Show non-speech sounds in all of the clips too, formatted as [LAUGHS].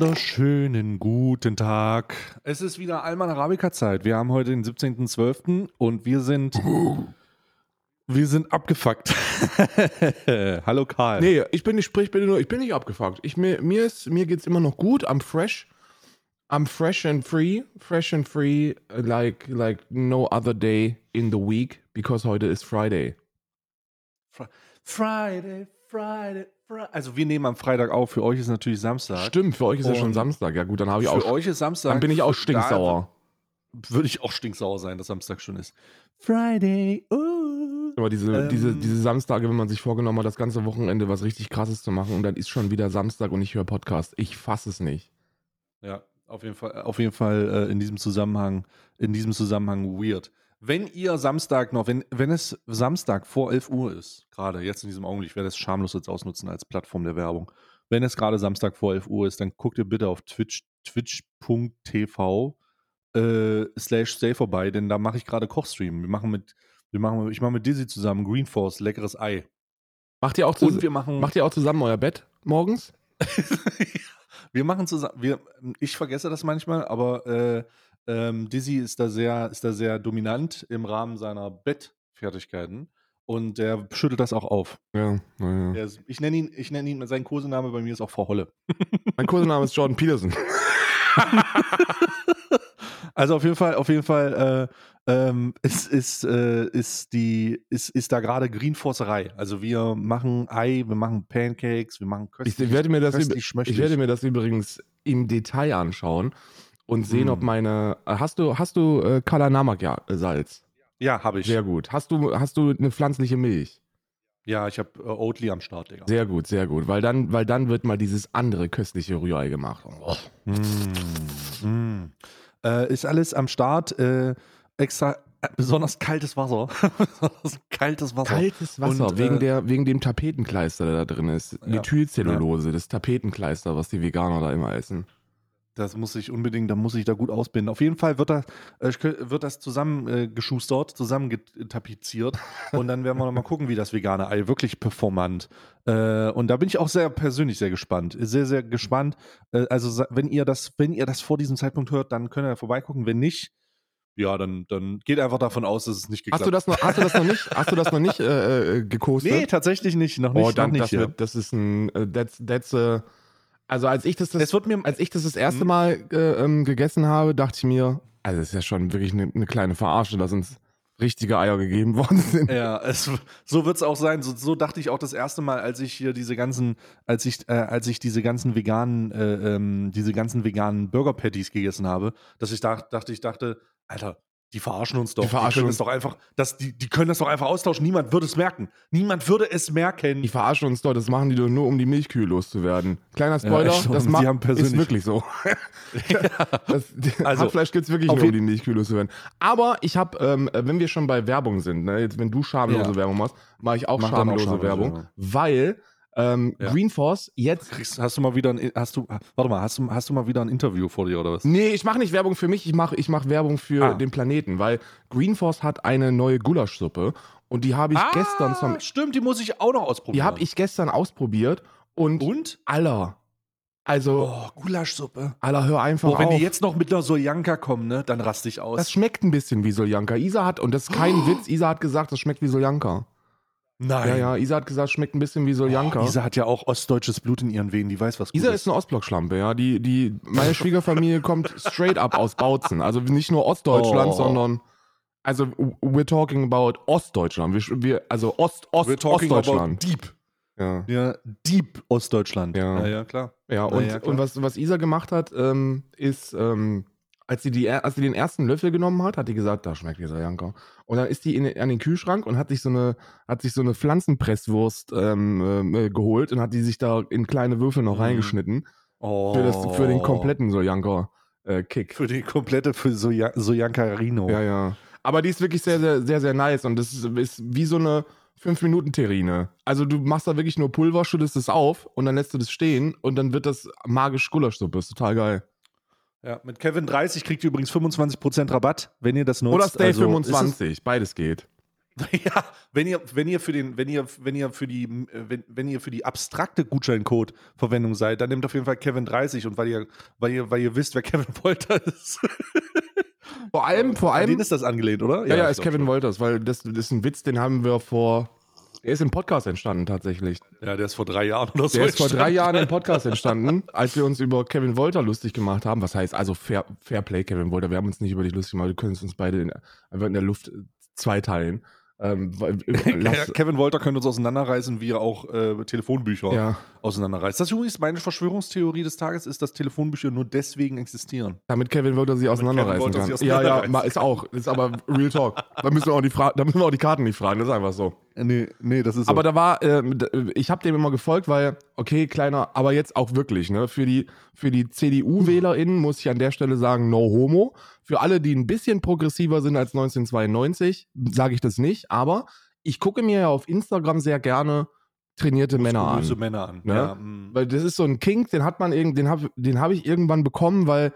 wunderschönen guten Tag. Es ist wieder Alman Arabica Zeit. Wir haben heute den 17.12. und wir sind wir sind abgefuckt. [LAUGHS] Hallo Karl. Nee, ich bin nicht, sprich bitte nur, ich bin nicht abgefuckt. Ich, mir, mir, ist, mir geht's immer noch gut. I'm fresh. I'm fresh and free. Fresh and free like, like no other day in the week because heute ist Friday. Fr Friday, Friday, Friday. Also wir nehmen am Freitag auf. Für euch ist natürlich Samstag. Stimmt, für euch ist ja schon Samstag. Ja gut, dann habe ich Für auch. euch ist Samstag. Dann bin ich auch stinksauer. Würde ich auch stinksauer sein, dass Samstag schon ist. Friday, uh. Aber diese, Ähm. diese, diese Samstage, wenn man sich vorgenommen hat, das ganze Wochenende was richtig krasses zu machen und dann ist schon wieder Samstag und ich höre Podcast. Ich fasse es nicht. Ja, auf jeden Fall, auf jeden Fall äh, in diesem Zusammenhang, in diesem Zusammenhang weird. Wenn ihr Samstag noch, wenn, wenn es Samstag vor 11 Uhr ist, gerade jetzt in diesem Augenblick, ich werde es schamlos jetzt ausnutzen als Plattform der Werbung. Wenn es gerade Samstag vor 11 Uhr ist, dann guckt ihr bitte auf Twitch, twitch.tv äh, slash stay vorbei, denn da mache ich gerade Kochstream. Wir machen mit, wir machen, ich mache mit Dizzy zusammen Green Force, leckeres Ei. Macht ihr auch, wir machen, macht ihr auch zusammen euer Bett morgens? [LAUGHS] wir machen zusammen, wir, ich vergesse das manchmal, aber äh, ähm, Dizzy ist da sehr, ist da sehr dominant im Rahmen seiner Bettfertigkeiten und der schüttelt das auch auf. Ja, naja. Ist, ich nenne ihn, ich nenne ihn, sein Kosename bei mir ist auch Frau Holle. Mein Kosename ist Jordan Peterson. [LAUGHS] Also auf jeden Fall, auf jeden Fall äh, ähm, ist, ist, äh, ist, die, ist, ist da gerade Greenforcerei. Also wir machen Ei, wir machen Pancakes, wir machen Ich köstlich, werde, mir das, ich werde mir das übrigens im Detail anschauen und sehen, Mm. ob meine. Hast du, hast du äh, Kalanamak ja, äh, Salz? Ja, habe ich. Sehr gut. Hast du, hast du eine pflanzliche Milch? Ja, ich habe äh, Oatly am Start, Digga. Sehr gut, sehr gut. Weil dann, weil dann wird mal dieses andere köstliche Rührei gemacht. Oh. Mm, mm. Äh, ist alles am Start. Äh, extra äh, besonders kaltes Wasser. [LAUGHS] besonders kaltes Wasser. Kaltes Wasser, Und, wegen, äh, der, wegen dem Tapetenkleister, der da drin ist. Ja. Methylcellulose, das Tapetenkleister, was die Veganer da immer essen. Das muss ich unbedingt, da muss ich da gut ausbinden. Auf jeden Fall wird das, äh, wird das zusammengeschustert, zusammengetapeziert. [LAUGHS] und dann werden wir mal gucken, wie das vegane Ei wirklich performant. Äh, und da bin ich auch sehr persönlich sehr gespannt. Sehr, sehr gespannt. Äh, also, wenn ihr das, wenn ihr das vor diesem Zeitpunkt hört, dann könnt ihr vorbeigucken. Wenn nicht, ja, dann, dann geht einfach davon aus, dass es nicht geklappt Hast du das noch, hast du das noch nicht, hast du das noch nicht äh, äh, gekostet? Nee, tatsächlich nicht. Noch nicht. oh, dann, noch nicht das, ja. wird, das ist ein, äh, that's, that's a, also als ich das, das wird mir, als ich das das erste Mhm. Mal äh, ähm, gegessen habe, dachte ich mir, also das ist ja schon wirklich eine, eine kleine Verarsche, dass uns richtige Eier gegeben [LAUGHS] worden sind. Ja, es, so wird es auch sein. So, so dachte ich auch das erste Mal, als ich hier diese ganzen, als ich, äh, als ich diese ganzen veganen, äh, ähm, diese ganzen veganen Burger Patties gegessen habe, dass ich dach, dachte, ich dachte, Alter, die verarschen uns doch. Die verarschen können uns. das doch einfach, das, die, die können das doch einfach austauschen. Niemand würde es merken. Niemand würde es merken. Die verarschen uns doch, das machen die doch nur, um die Milchkühe loszuwerden. Kleiner Spoiler, echt, das ma- die haben ist persönlich- wirklich so. [LAUGHS] das, [LAUGHS] Also, Hackfleisch gibt es wirklich nur, um die Milchkühe loszuwerden. Aber ich habe, ähm, wenn wir schon bei Werbung sind, ne, jetzt wenn du schamlose Ja. Werbung machst, mache ich auch Mach dann auch schamlose schamlose Werbung, Werbung. weil ähm, Ja. Green Force jetzt Kriegst, hast du mal wieder ein, hast du, warte mal, hast du, hast du mal wieder ein Interview vor dir oder was? Nee, ich mache nicht Werbung für mich, ich mache ich mach Werbung für Ah. den Planeten, weil Green Force hat eine neue Gulaschsuppe und die habe ich gestern zum Stimmt, die muss ich auch noch die ausprobieren. habe ich gestern ausprobiert und, Und? aller also Oh, Gulaschsuppe. aller hör einfach Oh, wenn auf. die jetzt noch mit einer Soljanka kommen, ne, dann raste ich aus. das schmeckt ein bisschen wie Soljanka. Isa hat und das ist kein Witz, Isa hat gesagt, das schmeckt wie Soljanka. Nein. Ja, ja, Isa hat gesagt, schmeckt ein bisschen wie Soljanka. Oh, Isa hat ja auch ostdeutsches Blut in ihren Venen, die weiß, was gut Isa ist. ist eine Ostblockschlampe, ja. Die, die, meine [LAUGHS] Schwiegerfamilie kommt straight up aus Bautzen. Also nicht nur Ostdeutschland, Oh. sondern, also we're talking about Ostdeutschland. Wir, wir, also Ost, Ost, We're talking Ostdeutschland. about deep. Ja, Ja, deep Ostdeutschland. Ja. ja, ja klar. ja, und, ja, klar. und was, was Isa gemacht hat, ähm, ist, ähm, als sie, die, als sie den ersten Löffel genommen hat, hat die gesagt, da schmeckt dieser Janka. Und dann ist die in, an den Kühlschrank und hat sich so eine, hat sich so eine Pflanzenpresswurst ähm, ähm, äh, geholt und hat die sich da in kleine Würfel noch Mhm. reingeschnitten. Oh. Für, das, für den kompletten Soljanka-Kick. Für die komplette, für Soja Sojanka Rino. Ja, ja. Aber die ist wirklich sehr, sehr, sehr, sehr nice und das ist, ist wie so eine 5-Minuten-Terrine. Also du machst da wirklich nur Pulver, schüttest es auf und dann lässt du das stehen und dann wird das magisch Gulaschsuppe. Ist total geil. Ja, mit Kevin 30 kriegt ihr übrigens 25% Rabatt, wenn ihr das nutzt. Oder Stay Also, ist es- 25, beides geht. [LAUGHS] Ja, wenn ihr, wenn ihr für den, wenn ihr, wenn ihr für die, wenn, wenn ihr für die abstrakte Gutscheincode-Verwendung seid, dann nehmt auf jeden Fall Kevin 30 und weil ihr, weil ihr, weil ihr wisst, wer Kevin [LAUGHS] Wolter ist. Vor allem, vor An allem. den ist das angelehnt, oder? ja, ja, ich ist Kevin schon. Wolters, weil das, das ist ein Witz, den haben wir vor. Er ist im Podcast entstanden tatsächlich. Ja, der ist vor drei Jahren oder so. Der ist vor drei. Jahren im [LAUGHS] Podcast entstanden, als wir uns über Kevin Wolter lustig gemacht haben. Was heißt also Fair, Fairplay, Kevin Wolter? Wir haben uns nicht über dich lustig gemacht. Wir können es uns beide in, einfach in der Luft äh, zweiteilen. Ähm, [LAUGHS] lass, Kevin Wolter könnte uns auseinanderreißen, wie er auch äh, Telefonbücher ja, auseinanderreißt. Das ist übrigens meine Verschwörungstheorie des Tages, ist, dass Telefonbücher nur deswegen existieren. damit Kevin Wolter sie auseinanderreißen Wolter kann. sie ja, ja, ma- ist auch. Ist aber Real Talk. Da müssen wir auch die, Fra da müssen wir auch die Karten nicht fragen. Das ist einfach so. Nee, nee, das ist Aber da war, ähm, d- ich habe dem immer gefolgt, weil, okay, kleiner, aber jetzt auch wirklich, ne? Für die, für die CDU-WählerInnen muss ich an der Stelle sagen, no homo. Für alle, die ein bisschen progressiver sind als 1992, sage ich das nicht, aber ich gucke mir ja auf Instagram sehr gerne trainierte Männer an. Männer an. Ne? Ja, mm. Weil das ist so ein Kink, den hat man irgend, den habe den hab ich irgendwann bekommen, weil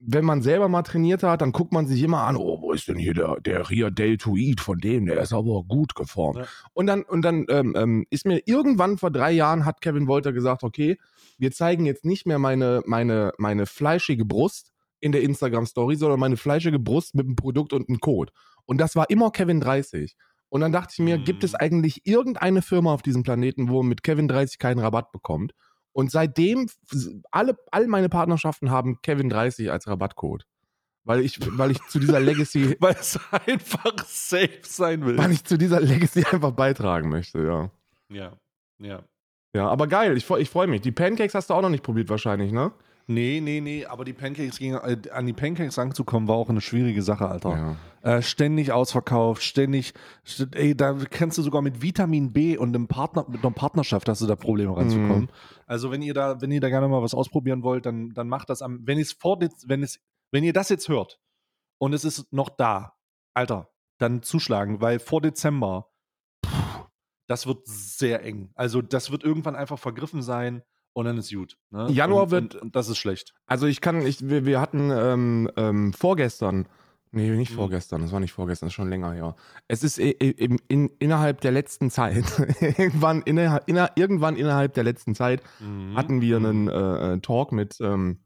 wenn man selber mal trainiert hat, dann guckt man sich immer an, oh, wo ist denn hier der, der Ria Deltoid von dem, der ist aber gut geformt. Ja. Und dann, und dann ähm, ähm, ist mir irgendwann vor drei Jahren hat Kevin Wolter gesagt, okay, wir zeigen jetzt nicht mehr meine, meine, meine fleischige Brust in der Instagram-Story, sondern meine fleischige Brust mit einem Produkt und einem Code. Und das war immer Kevin 30. Und dann dachte ich mir, Mhm. gibt es eigentlich irgendeine Firma auf diesem Planeten, wo man mit Kevin 30 keinen Rabatt bekommt? Und seitdem, alle, all meine Partnerschaften haben Kevin 30 als Rabattcode. Weil ich, weil ich zu dieser Legacy, [LAUGHS] Weil es einfach safe sein will. weil ich zu dieser Legacy einfach beitragen möchte, ja. Ja, ja. Ja, aber geil, ich, ich freue mich. Die Pancakes hast du auch noch nicht probiert wahrscheinlich, ne? Nee, nee, nee, aber die Pancakes gegen, äh, an die Pancakes ranzukommen, war auch eine schwierige Sache, Alter. Äh, ständig ausverkauft, ständig, st ey, da kannst du sogar mit Vitamin B und einem Partner, mit einer Partnerschaft hast du da Probleme ranzukommen. Mhm. Also wenn ihr da, wenn ihr da gerne mal was ausprobieren wollt, dann, dann macht das am, wenn es vor, wenn es, wenn ihr das jetzt hört und es ist noch da, Alter, dann zuschlagen, weil vor Dezember, pff, das wird sehr eng. Also das wird irgendwann einfach vergriffen sein und dann ist gut. Ne? Januar und, wird- und, und das ist schlecht. Also ich kann, ich, wir, wir hatten ähm, ähm, vorgestern, nee, nicht Mhm. vorgestern, das war nicht vorgestern, das ist schon länger her. Es ist i- i- im, in, innerhalb der letzten Zeit, [LAUGHS] irgendwann, innerhalb, inner, irgendwann innerhalb der letzten Zeit Mhm. hatten wir einen äh, äh, Talk mit, ähm,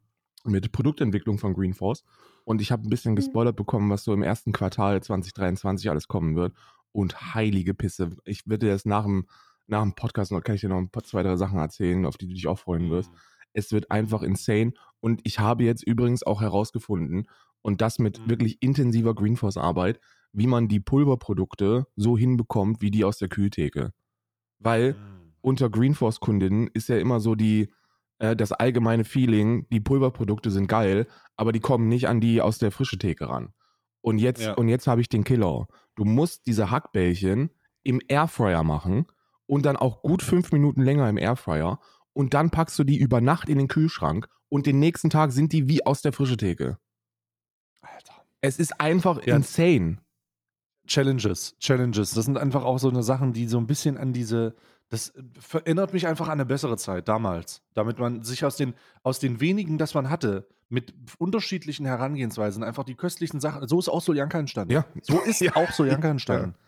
mit Produktentwicklung von Greenforce und ich habe ein bisschen gespoilert bekommen, was so im ersten Quartal 2023 alles kommen wird. Und heilige Pisse. Ich werde jetzt nach dem, nach dem Podcast noch, kann ich dir noch ein paar, zwei, drei Sachen erzählen, auf die du dich auch freuen wirst. Es wird einfach insane. Und ich habe jetzt übrigens auch herausgefunden, und das mit Mhm. wirklich intensiver Greenforce-Arbeit, wie man die Pulverprodukte so hinbekommt, wie die aus der Kühltheke. Weil Mhm. unter Greenforce-Kundinnen ist ja immer so die, äh, das allgemeine Feeling, die Pulverprodukte sind geil, aber die kommen nicht an die aus der frische Theke ran. Und jetzt, Ja. und jetzt habe ich den Killer. Du musst diese Hackbällchen im Airfryer machen und dann auch gut fünf Minuten länger im Airfryer und dann packst du die über Nacht in den Kühlschrank und den nächsten Tag sind die wie aus der frische Theke. Alter. Es ist einfach Ja. insane. Challenges, Challenges. Das sind einfach auch so eine Sachen, die so ein bisschen an diese, das erinnert mich einfach an eine bessere Zeit damals. Damit man sich aus den, aus den wenigen, das man hatte, mit unterschiedlichen Herangehensweisen einfach die köstlichen Sachen, so ist auch Soljanka entstanden. Ja. So ist [LAUGHS] Ja. auch Soljanka entstanden. Ja.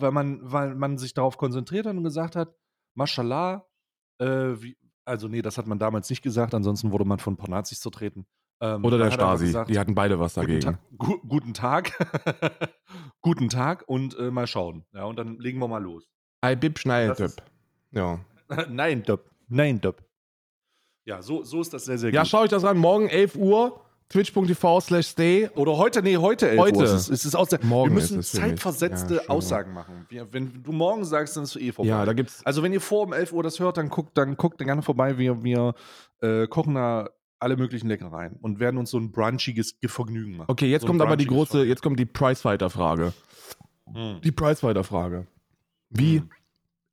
Weil man, weil man sich darauf konzentriert hat und gesagt hat, Mashallah, äh, wie, also nee, das hat man damals nicht gesagt, ansonsten wurde man von ein paar Nazis zertreten. Ähm, Oder der Stasi. gesagt, die hatten beide was dagegen. Ta gu guten Tag. [LAUGHS] guten Tag und äh, mal schauen. Ja, und dann legen wir mal los. Ei, Bib, ist- Ja. [LAUGHS] Nein, Döp. Nein, Döp. Ja, so, so ist das sehr, sehr Ja, gut. schau euch das an. Morgen 11 Uhr, twitch.tv slash stay. Oder heute, nee, heute 11 Heute. Uhr. Es ist, es ist aus der, Morgen wir müssen zeitversetzte Ja. Aussagen machen. Wir, wenn du morgen sagst, dann ist es eh vorbei. Ja, da gibt's. also wenn ihr vor um 11 Uhr das hört, dann guckt, dann guckt gerne vorbei. Wir, wir äh, kochen da alle möglichen Leckereien und werden uns so ein brunchiges Ge- Vergnügen machen. Okay, jetzt so kommt aber die große, jetzt kommt die Pricefighter-Frage. Vergnügen. Die Pricefighter-Frage. Wie Hm.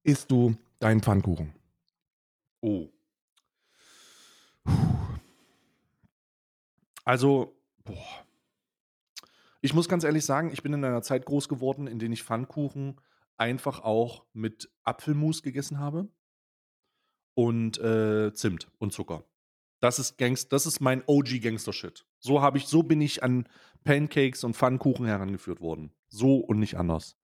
isst du deinen Pfannkuchen? Oh. Also, boah. Ich muss ganz ehrlich sagen, ich bin in einer Zeit groß geworden, in der ich Pfannkuchen einfach auch mit Apfelmus gegessen habe und äh, Zimt und Zucker. Das ist Gangst, das ist mein OG Gangster Shit. So habe ich, so bin ich an Pancakes und Pfannkuchen herangeführt worden. So und nicht anders.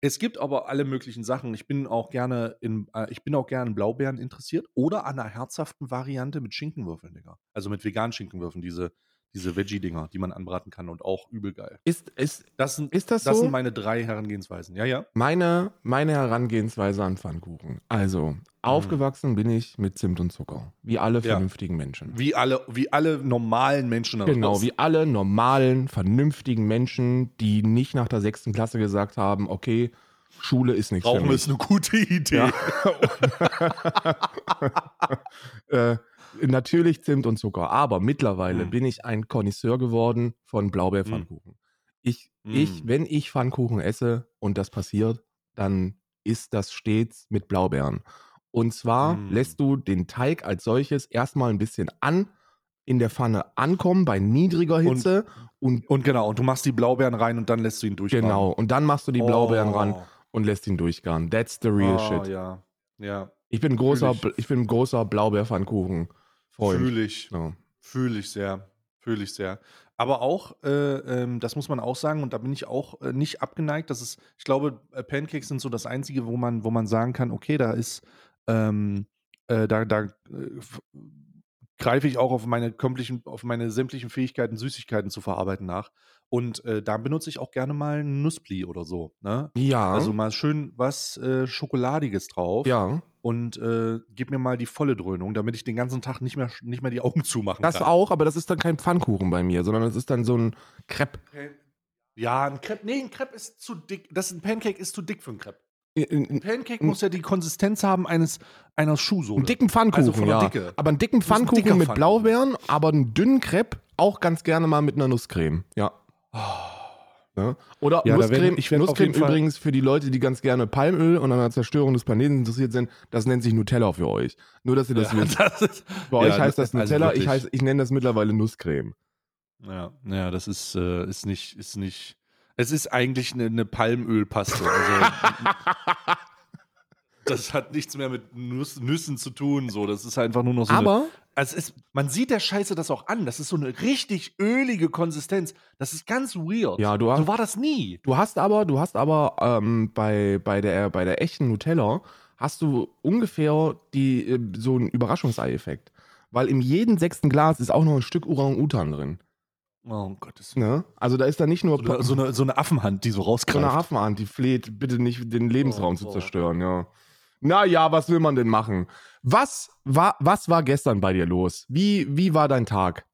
Es gibt aber alle möglichen Sachen. Ich bin auch gerne in, äh, ich bin auch gerne in Blaubeeren interessiert oder an einer herzhaften Variante mit Schinkenwürfeln, Digga. Also mit veganen Schinkenwürfeln, diese, diese Veggie-Dinger, die man anbraten kann und auch übel geil. Ist, ist, Das sind, ist das, das so? sind meine drei Herangehensweisen. Ja, ja. meine, meine Herangehensweise an Pfannkuchen. Also, aufgewachsen bin ich mit Zimt und Zucker. Wie alle Mhm. Ja. vernünftigen Menschen. Wie alle, wie alle normalen Menschen. Genau, wie alle normalen, vernünftigen Menschen, die nicht nach der sechsten Klasse gesagt haben, okay, Schule ist nichts für Rauchen ist eine gute Idee. [LAUGHS] [LAUGHS] äh, natürlich Zimt und Zucker. Aber mittlerweile Mm. bin ich ein Connoisseur geworden von Blaubeerpfannkuchen. Ich, ich, Mm. wenn ich Pfannkuchen esse und das passiert, dann ist das stets mit Blaubeeren. Und zwar Mm. lässt du den Teig als solches erstmal ein bisschen an in der Pfanne ankommen bei niedriger Hitze und, Und genau, und du machst die Blaubeeren rein und dann lässt du ihn durchgaren. genau und dann machst du die Blaubeeren Oh. ran und lässt ihn durchgaren. That's the real oh, shit. Ja, ja. Ich bin ein großer, ich. ich bin großer Blaubeerpfannkuchen-Freund. Fühle ich. Ja. Fühle ich sehr. Fühle ich sehr. Aber auch, äh, ähm, das muss man auch sagen, und da bin ich auch äh, nicht abgeneigt. Das ist, ich glaube, äh, Pancakes sind so das Einzige, wo man, wo man sagen kann, okay, da ist, ähm, äh, da, da äh, greife ich auch auf meine auf meine sämtlichen Fähigkeiten, Süßigkeiten zu verarbeiten nach. Und äh, da benutze ich auch gerne mal einen Nusspli oder so. Ne? Ja. Also mal schön was äh, Schokoladiges drauf. ja. Und äh, gib mir mal die volle Dröhnung, damit ich den ganzen Tag nicht mehr, nicht mehr die Augen [LAUGHS] zumachen Das kann. auch, aber das ist dann kein Pfannkuchen bei mir, sondern das ist dann so ein Crepe. Ja, ein Crepe, nee, ein Crepe ist zu dick. Das ein Pancake ist zu dick für ein Crepe. Ein, Ein ein, Pancake Ein- muss ja die Konsistenz haben eines einer Schuhsohle. einen dicken Pfannkuchen, Also ja. Dicke. Aber einen dicken ein Pfannkuchen dicker mit Pfannkuchen. Blaubeeren, aber einen dünnen Crepe auch ganz gerne mal mit einer Nusscreme. Ja. Ja. Oder Ja, Nusscreme, ich werd auf Nusscreme übrigens für die Leute, die ganz gerne Palmöl und an der Zerstörung des Planeten interessiert sind, das nennt sich Nutella für euch. Nur, dass ihr das Ja, wisst. [LAUGHS] das ist, Bei euch heißt das also Nutella, ich, wirklich. heiß, ich nenne das mittlerweile Nusscreme. ja, ja, das ist, äh, ist nicht, ist nicht. Es ist eigentlich eine, eine Palmölpaste. Also, [LAUGHS] das hat nichts mehr mit Nuss, Nüssen zu tun. So, das ist einfach nur noch so. eine, Aber Also es ist, man sieht der Scheiße das auch an. Das ist so eine richtig ölige Konsistenz. Das ist ganz weird. Ja, du hast- so war das nie. Du hast aber, du hast aber ähm, bei, bei, der, bei der echten Nutella hast du ungefähr die, äh, so einen Überraschungsei-Effekt. Weil in jedem sechsten Glas ist auch noch ein Stück Orang-Utan drin. Oh Gottes Ne? Also da ist da nicht nur So eine, so, eine, so eine Affenhand, die so so eine rausgreift. Hafenhand, die fleht, bitte nicht den Lebensraum Oh, zu boah. zerstören, ja. Naja, was will man denn machen? Was war, was war gestern bei dir los? Wie, wie war dein Tag?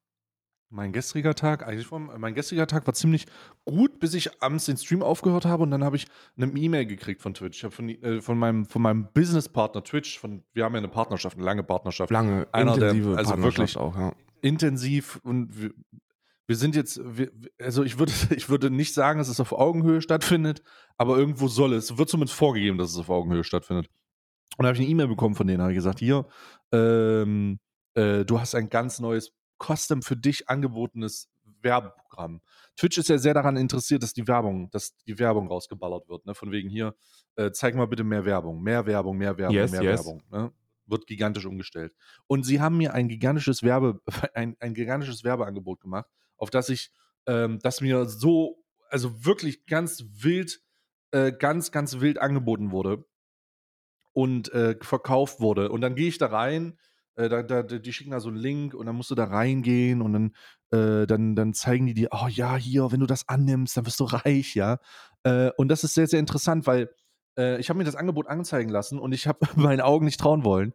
Mein gestriger Tag, eigentlich vom, mein gestriger Tag war ziemlich gut, bis ich abends den Stream aufgehört habe und dann habe ich eine E-Mail gekriegt von Twitch. Ich habe von, äh, von meinem, von meinem Businesspartner Twitch, von, wir haben ja eine Partnerschaft, eine lange Partnerschaft. Lange, Einer der- intensive also Partnerschaft wirklich- auch, ja. intensiv und wir, sind jetzt, wir, also ich würde, [LAUGHS] ich würde nicht sagen, dass es auf Augenhöhe stattfindet, aber irgendwo soll es, wird zumindest vorgegeben, dass es auf Augenhöhe stattfindet. Und da habe ich eine E-Mail bekommen von denen, habe ich gesagt, hier, ähm, äh, du hast ein ganz neues, custom für dich angebotenes Werbeprogramm. Twitch ist ja sehr daran interessiert, dass die Werbung, dass die Werbung rausgeballert wird, ne? Von wegen hier, äh, zeig mal bitte mehr Werbung, mehr Werbung, mehr Werbung, Yes, mehr yes. Werbung. Ne? Wird gigantisch umgestellt. Und sie haben mir ein gigantisches Werbe, [LAUGHS] ein, ein gigantisches Werbeangebot gemacht, auf das ich, ähm, das mir so, also wirklich ganz wild, äh, ganz, ganz wild angeboten wurde und äh, verkauft wurde. Und dann gehe ich da rein, äh, da, da, die schicken da so einen Link und dann musst du da reingehen und dann, äh, dann, dann zeigen die dir, oh ja, hier, wenn du das annimmst, dann wirst du [LAUGHS] reich, ja. Äh, und das ist sehr, sehr interessant, weil äh, ich habe mir das Angebot anzeigen lassen und ich habe [LAUGHS] meinen Augen nicht trauen wollen.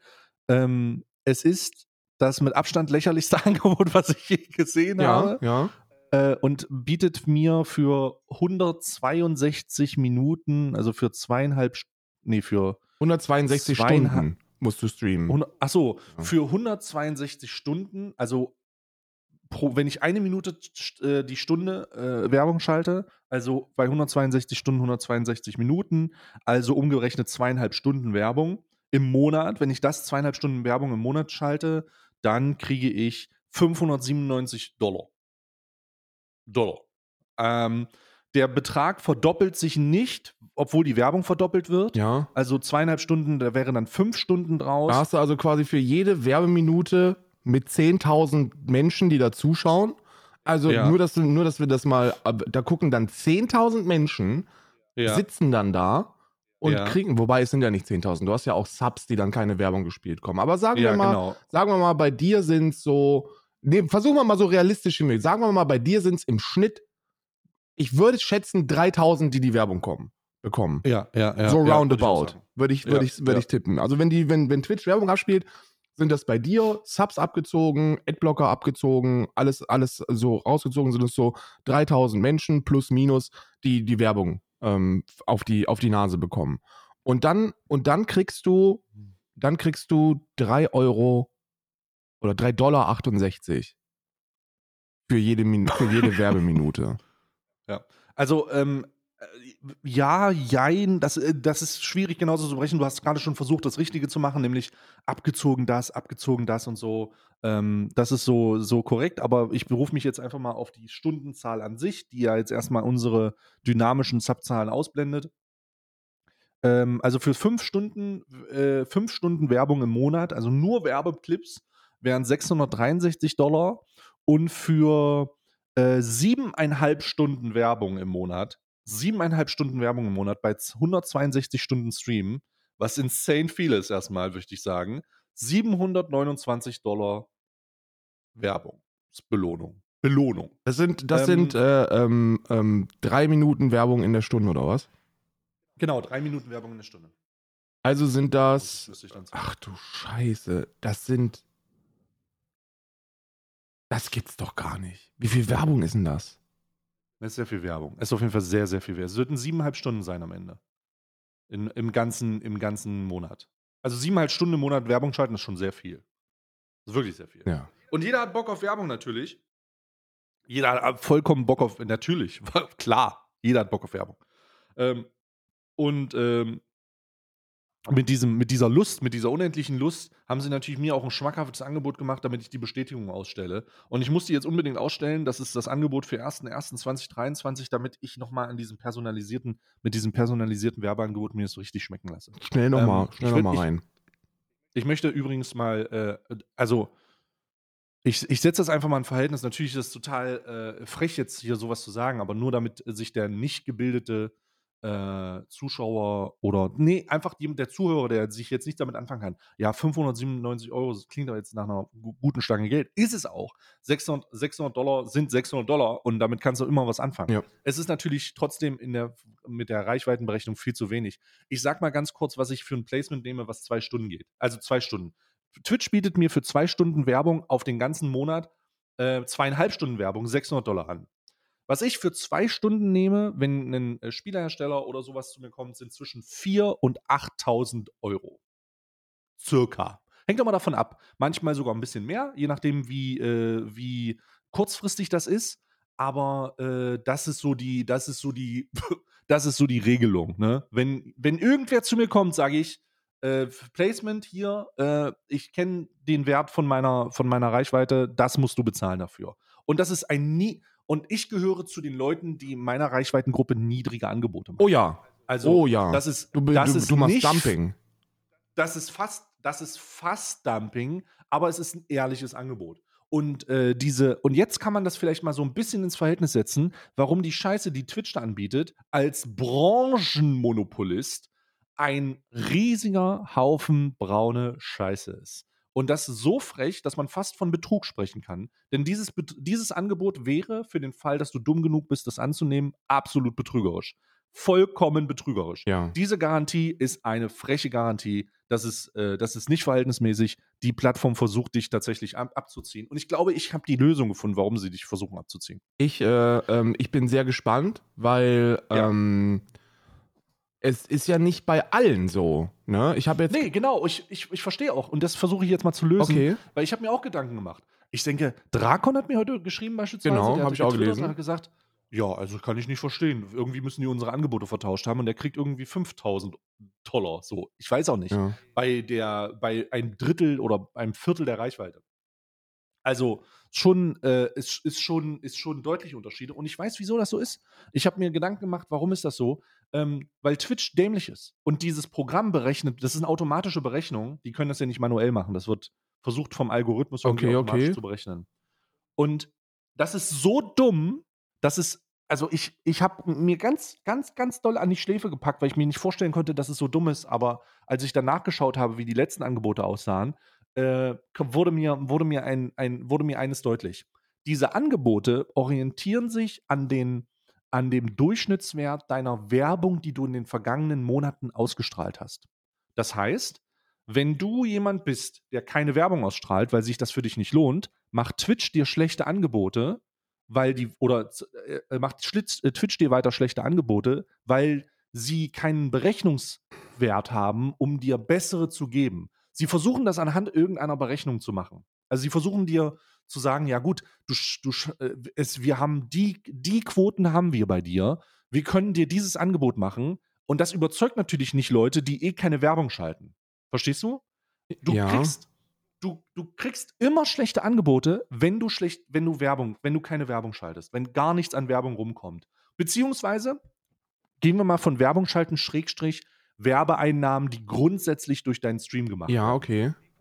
Ähm, es ist das mit Abstand lächerlichste [LAUGHS] Angebot, was ich je gesehen habe Ja, ja. äh, und bietet mir für 162 Minuten, also für zweieinhalb, nee, für 162 Zweieinhalb- Stunden musst du streamen. 100, achso, Ja. für 162 Stunden, also pro, wenn ich eine Minute äh, die Stunde äh, Werbung schalte, also bei 162 Stunden 162 Minuten, also umgerechnet zweieinhalb Stunden Werbung im Monat, wenn ich das zweieinhalb Stunden Werbung im Monat schalte, dann kriege ich 597 Dollar. Dollar. Ähm, der Betrag verdoppelt sich nicht, obwohl die Werbung verdoppelt wird. Ja. Also zweieinhalb Stunden, da wären dann fünf Stunden draus. Da hast du also quasi für jede Werbeminute mit 10.000 Menschen, die da zuschauen. Also Ja. nur, dass, nur, dass wir das mal, da gucken dann 10.000 Menschen Ja. sitzen dann da und Ja. kriegen, wobei es sind ja nicht 10.000, du hast ja auch Subs, die dann keine Werbung gespielt kommen. Aber sagen Ja, wir mal, genau. sagen wir mal, bei dir sind es so, nee, versuchen wir mal so realistisch wie möglich. Sagen wir mal, bei dir sind es im Schnitt, ich würde schätzen, 3000, die die Werbung kommen, bekommen. Ja, ja, ja. so roundabout, würde ich, würde ich, würde ich tippen. Also wenn die, wenn, wenn Twitch Werbung abspielt, sind das bei dir Subs abgezogen, Adblocker abgezogen, alles, alles so rausgezogen, sind es so 3000 Menschen plus minus, die die Werbung ähm, auf, die, auf die Nase bekommen. Und dann, und dann kriegst du, dann kriegst du 3 Euro oder 3,68 Dollar für jede, Min für jede [LAUGHS] Werbeminute. Also, ähm, äh, ja, jein, das, äh, das ist schwierig genauso zu brechen. Du hast gerade schon versucht, das Richtige zu machen, nämlich abgezogen das, abgezogen das und so. Ähm, das ist so, so korrekt, aber ich berufe mich jetzt einfach mal auf die Stundenzahl an sich, die ja jetzt erstmal unsere dynamischen Subzahlen ausblendet. Ähm, also für fünf Stunden, äh, fünf Stunden Werbung im Monat, also nur Werbeclips, wären 663 Dollar und für äh, siebeneinhalb Stunden Werbung im Monat, siebeneinhalb Stunden Werbung im Monat bei 162 Stunden Stream, was insane viel ist erstmal, möchte ich sagen, 729 Dollar Werbung. Belohnung. Belohnung. Das sind, das Ähm, sind äh, ähm, ähm, drei Minuten Werbung in der Stunde, oder was? Genau, drei Minuten Werbung in der Stunde. Also sind Das das. Ach du Scheiße, das sind. Das gibt's doch gar nicht. Wie viel Werbung ist denn das? Das ist sehr viel Werbung. Es ist auf jeden Fall sehr, sehr viel Werbung. Es würden siebeneinhalb Stunden sein am Ende. In, im, ganzen, Im ganzen Monat. Also siebeneinhalb Stunden im Monat Werbung schalten ist schon sehr viel. Das ist wirklich sehr viel. Ja. Und jeder hat Bock auf Werbung natürlich. Jeder hat vollkommen Bock auf, natürlich, [LAUGHS] klar, jeder hat Bock auf Werbung. Ähm, und ähm, mit, diesem, mit dieser Lust, mit dieser unendlichen Lust, haben sie natürlich mir auch ein schmackhaftes Angebot gemacht, damit ich die Bestätigung ausstelle. Und ich muss die jetzt unbedingt ausstellen. Das ist das Angebot für 1.1.2023, damit ich nochmal an diesem personalisierten, mit diesem personalisierten Werbeangebot mir das so richtig schmecken lasse. Schnell nochmal, Ähm, schnell ich würd- noch mal ich- rein. Ich möchte übrigens mal, äh, also ich, ich setze das einfach mal in Verhältnis. Natürlich ist es total äh, frech, jetzt hier sowas zu sagen, aber nur damit sich der nicht gebildete äh, Zuschauer oder, nee, einfach die, der Zuhörer, der sich jetzt nicht damit anfangen kann. Ja, 597 Euro, das klingt doch jetzt nach einer gu- guten Stange Geld. Ist es auch. 600, 600 Dollar sind 600 Dollar und damit kannst du immer was anfangen. Ja. Es ist natürlich trotzdem in der, mit der Reichweitenberechnung viel zu wenig. Ich sag mal ganz kurz, was ich für ein Placement nehme, was zwei Stunden geht. Also zwei Stunden. Twitch bietet mir für zwei Stunden Werbung auf den ganzen Monat äh, zweieinhalb Stunden Werbung 600 Dollar an. Was ich für zwei Stunden nehme, wenn ein äh, Spielerhersteller oder sowas zu mir kommt, sind zwischen 4.000 und 8.000 Euro. Circa. Hängt immer davon ab. Manchmal sogar ein bisschen mehr, je nachdem, wie, äh, wie kurzfristig das ist. Aber äh, das ist so die, das ist so die, [LAUGHS] das ist so die Regelung. Ne? Wenn, wenn irgendwer zu mir kommt, sage ich, äh, Placement hier, äh, ich kenne den Wert von meiner, von meiner Reichweite, das musst du bezahlen dafür. Und das ist ein nie, und ich gehöre zu den Leuten, die in meiner Reichweitengruppe niedrige Angebote machen. Oh ja, Also, oh ja. das ist, du, das du, ist du machst nicht, Dumping. Das ist fast, das ist fast Dumping, aber es ist ein ehrliches Angebot. Und äh, diese, und jetzt kann man das vielleicht mal so ein bisschen ins Verhältnis setzen, warum die Scheiße, die Twitch da anbietet, als Branchenmonopolist ein riesiger Haufen braune Scheiße ist. Und das so frech, dass man fast von Betrug sprechen kann. Denn dieses, dieses Angebot wäre für den Fall, dass du dumm genug bist, das anzunehmen, absolut betrügerisch. Vollkommen betrügerisch. Ja. Diese Garantie ist eine freche Garantie. Das ist, äh, das ist nicht verhältnismäßig. Die Plattform versucht dich tatsächlich ab abzuziehen. Und ich glaube, ich habe die Lösung gefunden, warum sie dich versuchen abzuziehen. Ich, äh, ähm, ich bin sehr gespannt, weil Ja. ähm, es ist ja nicht bei allen so. Ne? Ich habe jetzt. Nee, genau. Ich, ich, ich verstehe auch. Und das versuche ich jetzt mal zu lösen. Okay. Weil ich habe mir auch Gedanken gemacht. Ich denke, Drakon hat mir heute geschrieben beispielsweise. Genau, der hab hat ich auch gelesen. und hat gesagt, ja, also kann ich nicht verstehen. Irgendwie müssen die unsere Angebote vertauscht haben und der kriegt irgendwie 5000 Dollar. So, ich weiß auch nicht. Ja. Bei der, bei einem Drittel oder einem Viertel der Reichweite. Also schon, äh, ist, ist schon, ist schon deutliche Unterschiede. Und ich weiß, wieso das so ist. Ich habe mir Gedanken gemacht, warum ist das so? Ähm, weil Twitch dämlich ist. Und dieses Programm berechnet, das ist eine automatische Berechnung, die können das ja nicht manuell machen. Das wird versucht vom Algorithmus irgendwie Okay, automatisch okay. zu berechnen. Und das ist so dumm, dass es also ich, ich habe mir ganz, ganz, ganz doll an die Schläfe gepackt, weil ich mir nicht vorstellen konnte, dass es so dumm ist. Aber als ich dann nachgeschaut habe, wie die letzten Angebote aussahen, äh, wurde, mir, wurde, mir ein, ein, wurde mir eines deutlich. Diese Angebote orientieren sich an, den, an dem Durchschnittswert deiner Werbung, die du in den vergangenen Monaten ausgestrahlt hast. Das heißt, wenn du jemand bist, der keine Werbung ausstrahlt, weil sich das für dich nicht lohnt, macht Twitch dir schlechte Angebote, weil die, oder äh, äh, macht Schlitz, äh, Twitch dir weiter schlechte Angebote, weil sie keinen Berechnungswert haben, um dir bessere zu geben. Sie versuchen das anhand irgendeiner Berechnung zu machen. Also sie versuchen dir zu sagen, ja gut, du, du, äh, es, wir haben die, die Quoten haben wir bei dir. Wir können dir dieses Angebot machen. Und das überzeugt natürlich nicht Leute, die eh keine Werbung schalten. Verstehst du? Du Ja. kriegst, du, du kriegst immer schlechte Angebote, wenn du schlecht, wenn du Werbung, wenn du keine Werbung schaltest, wenn gar nichts an Werbung rumkommt. Beziehungsweise gehen wir mal von Werbung schalten, Schrägstrich, Werbeeinnahmen, die grundsätzlich durch deinen Stream gemacht Ja, werden.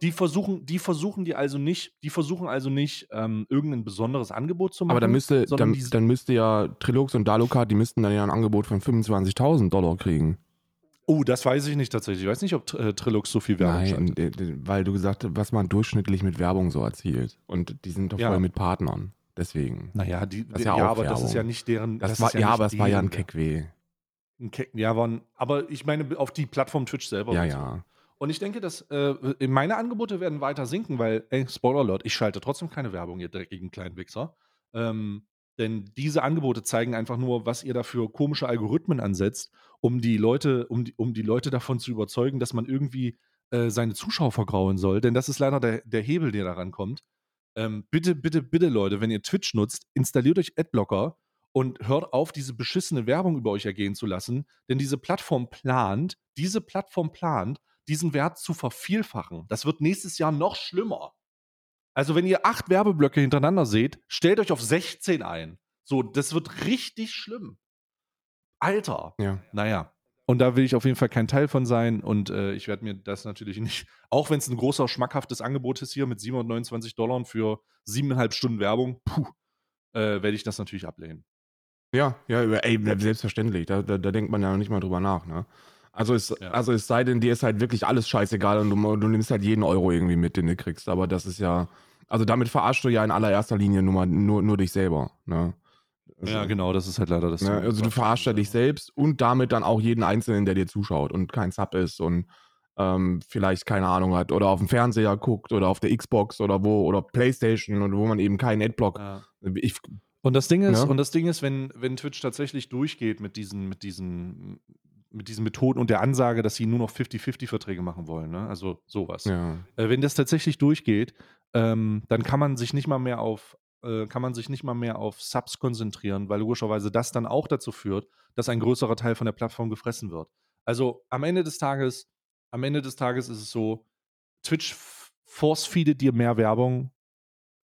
Die versuchen, die versuchen die also nicht, die versuchen also nicht, ähm, irgendein besonderes Angebot zu machen. Aber dann müsste, dann, dann müsste ja Trilux und Dalukat, die müssten dann ja ein Angebot von 25.000 Dollar kriegen. Oh, das weiß ich nicht tatsächlich. Ich weiß nicht, ob äh, Trilux so viel Werbung Nein, schaltet. d- d- weil du gesagt hast, was man durchschnittlich mit Werbung so erzielt. Und die sind doch Ja. voll mit Partnern. Deswegen. Naja, die, Das ist ja, ja auch aber das ist Werbung. ja nicht deren. Das, ist war, ja, nicht aber es war ja ein Keckweh. ein Ke- Ja, aber ich meine auf die Plattform Twitch selber. Ja, ja. Und ich denke, dass äh, meine Angebote werden weiter sinken, weil, ey, Spoiler Alert, ich schalte trotzdem keine Werbung, ihr dreckigen kleinen Wichser. Ähm, denn diese Angebote zeigen einfach nur, was ihr da für komische Algorithmen ansetzt, um die Leute, um die, um die Leute davon zu überzeugen, dass man irgendwie äh, seine Zuschauer vergrauen soll. Denn das ist leider der, der Hebel, der daran kommt. Ähm, bitte, bitte, bitte, Leute, wenn ihr Twitch nutzt, installiert euch Adblocker und hört auf, diese beschissene Werbung über euch ergehen zu lassen. Denn diese Plattform plant, diese Plattform plant, diesen Wert zu vervielfachen. Das wird nächstes Jahr noch schlimmer. Also, wenn ihr acht Werbeblöcke hintereinander seht, stellt euch auf 16 ein. So, das wird richtig schlimm. Alter. Ja. Naja. Und da will ich auf jeden Fall kein Teil von sein. Und äh, ich werde mir das natürlich [LAUGHS] nicht, auch wenn es ein großer, schmackhaftes Angebot ist hier mit 729 Dollar für siebeneinhalb Stunden Werbung, puh, äh, werde ich das natürlich ablehnen. Ja, ja, ey, selbstverständlich. Da, da, da denkt man ja noch nicht mal drüber nach, ne? Also es, Ja. also es sei denn, dir ist halt wirklich alles scheißegal und du, du nimmst halt jeden Euro irgendwie mit, den du kriegst. Aber das ist ja, also damit verarschst du ja in allererster Linie nur, mal, nur, nur dich selber, ne? Also, ja, genau, das ist halt leider das. Ne? Also du verarschst ja dich selbst und damit dann auch jeden Einzelnen, der dir zuschaut und kein Sub ist und ähm, vielleicht keine Ahnung hat oder auf dem Fernseher guckt oder auf der Xbox oder wo oder Playstation und wo man eben keinen Adblock. Ja. Ich, Und das Ding ist, Ne? und das Ding ist, wenn, wenn Twitch tatsächlich durchgeht mit diesen, mit diesen, mit diesen Methoden und der Ansage, dass sie nur noch 50-50-Verträge machen wollen, ne? Also sowas. ja. Äh, wenn das tatsächlich durchgeht, ähm, dann kann man sich nicht mal mehr auf äh, kann man sich nicht mal mehr auf Subs konzentrieren, weil logischerweise das dann auch dazu führt, dass ein größerer Teil von der Plattform gefressen wird. Also am Ende des Tages, am Ende des Tages ist es so, Twitch force-feedet dir mehr Werbung.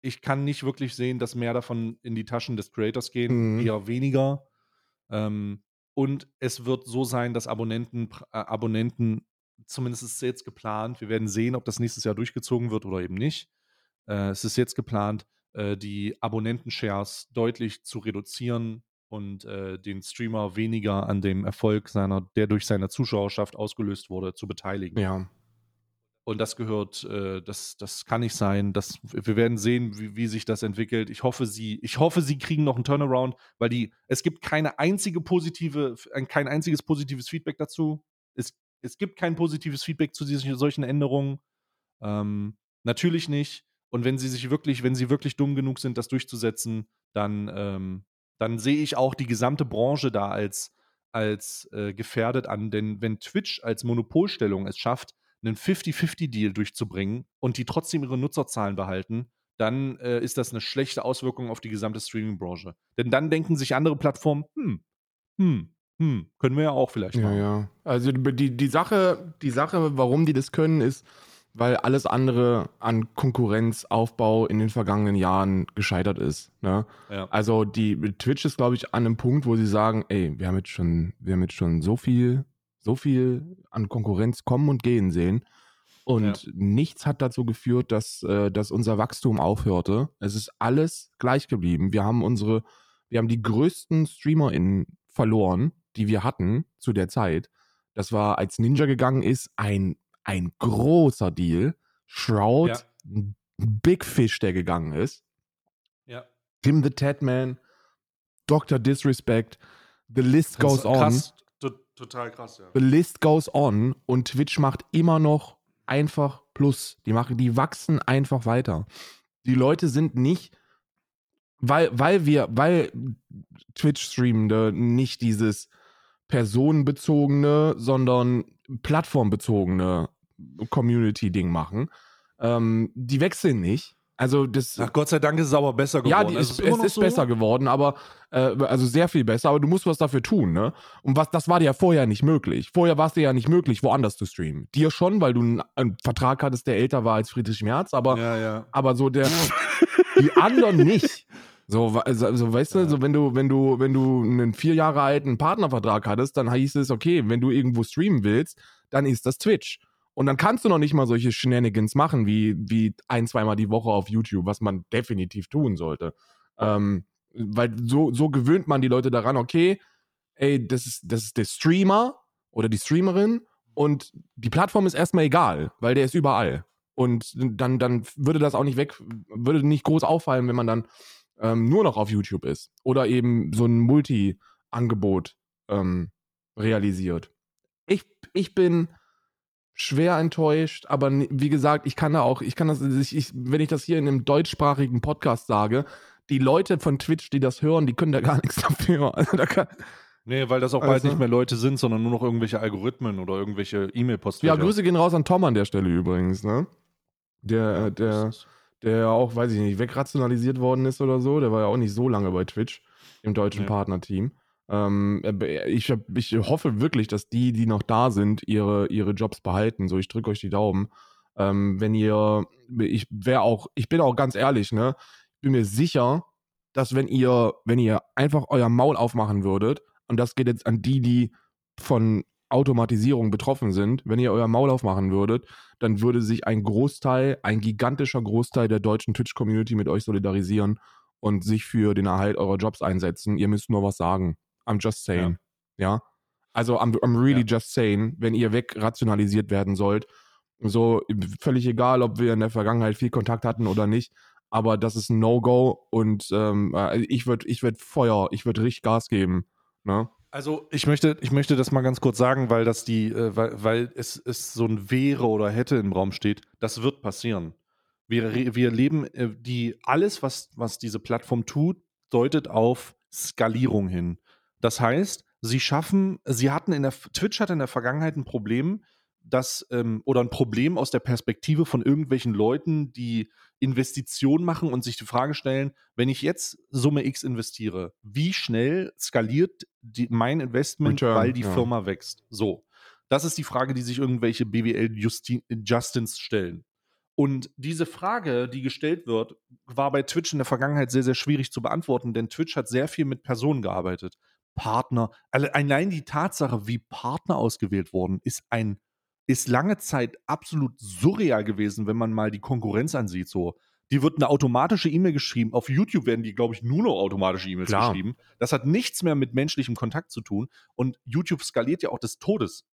Ich kann nicht wirklich sehen, dass mehr davon in die Taschen des Creators gehen, Mhm. eher weniger. Ähm, und es wird so sein, dass Abonnenten, äh, Abonnenten, zumindest ist es jetzt geplant, wir werden sehen, ob das nächstes Jahr durchgezogen wird oder eben nicht. Äh, es ist jetzt geplant, äh, die Abonnentenshares deutlich zu reduzieren und äh, den Streamer weniger an dem Erfolg seiner, der durch seine Zuschauerschaft ausgelöst wurde, zu beteiligen. ja. Und das gehört, äh, das, das kann nicht sein. Das, wir werden sehen, wie, wie sich das entwickelt. Ich hoffe, sie, ich hoffe, sie kriegen noch einen Turnaround, weil die, es gibt keine einzige positive, ein- kein einziges positives Feedback dazu. Es, es gibt kein positives Feedback zu diesen, solchen Änderungen. Ähm, natürlich nicht. Und wenn sie sich wirklich, wenn sie wirklich dumm genug sind, das durchzusetzen, dann, ähm, dann sehe ich auch die gesamte Branche da als, als äh, gefährdet an. Denn wenn Twitch als Monopolstellung es schafft, einen 50-50-Deal durchzubringen und die trotzdem ihre Nutzerzahlen behalten, dann äh, ist das eine schlechte Auswirkung auf die gesamte Streaming-Branche. Denn dann denken sich andere Plattformen, hm, hm, hm, können wir ja auch vielleicht Ja, machen. ja. Also die, die, Sache, die Sache, warum die das können, ist, weil alles andere an Konkurrenzaufbau in den vergangenen Jahren gescheitert ist. Ne? Ja. Also die Twitch ist, glaube ich, an einem Punkt, wo sie sagen, ey, wir haben jetzt schon, wir haben jetzt schon so viel, so viel an Konkurrenz kommen und gehen sehen. Und Ja. nichts hat dazu geführt, dass, äh, dass unser Wachstum aufhörte. Es ist alles gleich geblieben. Wir haben unsere, wir haben die größten StreamerInnen verloren, die wir hatten zu der Zeit. Das war, als Ninja gegangen ist, ein, ein großer Deal. Shroud, Ja. ein Big Fish, der gegangen ist. Ja. Tim the Tatman, Dr. Disrespect, the list goes on. Krass, total krass, ja. The list goes on und Twitch macht immer noch einfach Plus. Die machen, die wachsen einfach weiter. Die Leute sind nicht, weil, weil wir, weil Twitch-Streamende nicht dieses personenbezogene, sondern plattformbezogene Community-Ding machen. Ähm, die wechseln nicht. Also das, Ach Gott sei Dank ist es aber besser geworden. ja, die Also es noch ist so. besser geworden, aber äh, also sehr viel besser, aber du musst was dafür tun, ne? Und was, das war dir ja vorher nicht möglich. Vorher war es dir ja nicht möglich, woanders zu streamen. Dir schon, weil du einen, einen Vertrag hattest, der älter war als Friedrich Merz, aber, Ja, ja. aber so der [LAUGHS] die anderen nicht. So, also, also weißt du, so wenn du, wenn du, wenn du einen vier Jahre alten Partnervertrag hattest, dann hieß es, okay, wenn du irgendwo streamen willst, dann ist das Twitch. Und dann kannst du noch nicht mal solche Shenanigans machen, wie, wie ein, zweimal die Woche auf YouTube, was man definitiv tun sollte. Ähm, weil so, so gewöhnt man die Leute daran, okay, ey, das ist, das ist der Streamer oder die Streamerin und die Plattform ist erstmal egal, weil der ist überall. Und dann, dann würde das auch nicht weg, würde nicht groß auffallen, wenn man dann ähm, nur noch auf YouTube ist oder eben so ein Multi-Angebot ähm, realisiert. Ich, ich bin schwer enttäuscht, aber wie gesagt, ich kann da auch, ich kann das, ich, ich, wenn ich das hier in einem deutschsprachigen Podcast sage, die Leute von Twitch, die das hören, die können da gar [LAUGHS] nichts dafür. Also da kann, Nee, weil das auch bald Also- nicht mehr Leute sind, sondern nur noch irgendwelche Algorithmen oder irgendwelche E-Mail-Postfächer. ja, Grüße gehen raus an Tom an der Stelle übrigens, ne? Der, der, der auch, weiß ich nicht, wegrationalisiert worden ist oder so. Der war ja auch nicht so lange bei Twitch im deutschen Nee. Partnerteam. Ähm, äh, ich, ich hoffe wirklich, dass die, die noch da sind, ihre, ihre Jobs behalten. So, ich drücke euch die Daumen. Ähm, wenn ihr, ich wäre auch, ich bin auch ganz ehrlich, ne? Ich bin mir sicher, dass wenn ihr, wenn ihr einfach euer Maul aufmachen würdet, und das geht jetzt an die, die von Automatisierung betroffen sind, wenn ihr euer Maul aufmachen würdet, dann würde sich ein Großteil, ein gigantischer Großteil der deutschen Twitch-Community mit euch solidarisieren und sich für den Erhalt eurer Jobs einsetzen. Ihr müsst nur was sagen. I'm just saying. Ja. Also I'm, I'm really Ja. just saying, wenn ihr wegrationalisiert werden sollt, so völlig egal, ob wir in der Vergangenheit viel Kontakt hatten oder nicht, aber das ist ein No-Go und ähm, äh, ich würde ich würd Feuer, ich würde richtig Gas geben. Ne? Also ich möchte, ich möchte das mal ganz kurz sagen, weil das die, äh, weil, weil es, es so ein wäre oder hätte im Raum steht. Das wird passieren. Wir, wir leben, äh, die, alles, was, was diese Plattform tut, deutet auf Skalierung hin. Das heißt, sie schaffen, sie hatten in der, Twitch hatte in der Vergangenheit ein Problem, das, ähm, oder ein Problem aus der Perspektive von irgendwelchen Leuten, die Investitionen machen und sich die Frage stellen, wenn ich jetzt Summe X investiere, wie schnell skaliert die, mein Investment, Return, weil die ja. Firma wächst? So. Das ist die Frage, die sich irgendwelche BWL-Justins stellen. Und diese Frage, die gestellt wird, war bei Twitch in der Vergangenheit sehr, sehr schwierig zu beantworten, denn Twitch hat sehr viel mit Personen gearbeitet. Partner, alle- allein die Tatsache, wie Partner ausgewählt wurden, ist ein, ist lange Zeit absolut surreal gewesen, wenn man mal die Konkurrenz ansieht. So, die wird eine automatische E-Mail geschrieben. Auf YouTube werden die, glaube ich, nur noch automatische E-Mails geschrieben. Das hat nichts mehr mit menschlichem Kontakt zu tun. Und YouTube skaliert ja auch des Todes.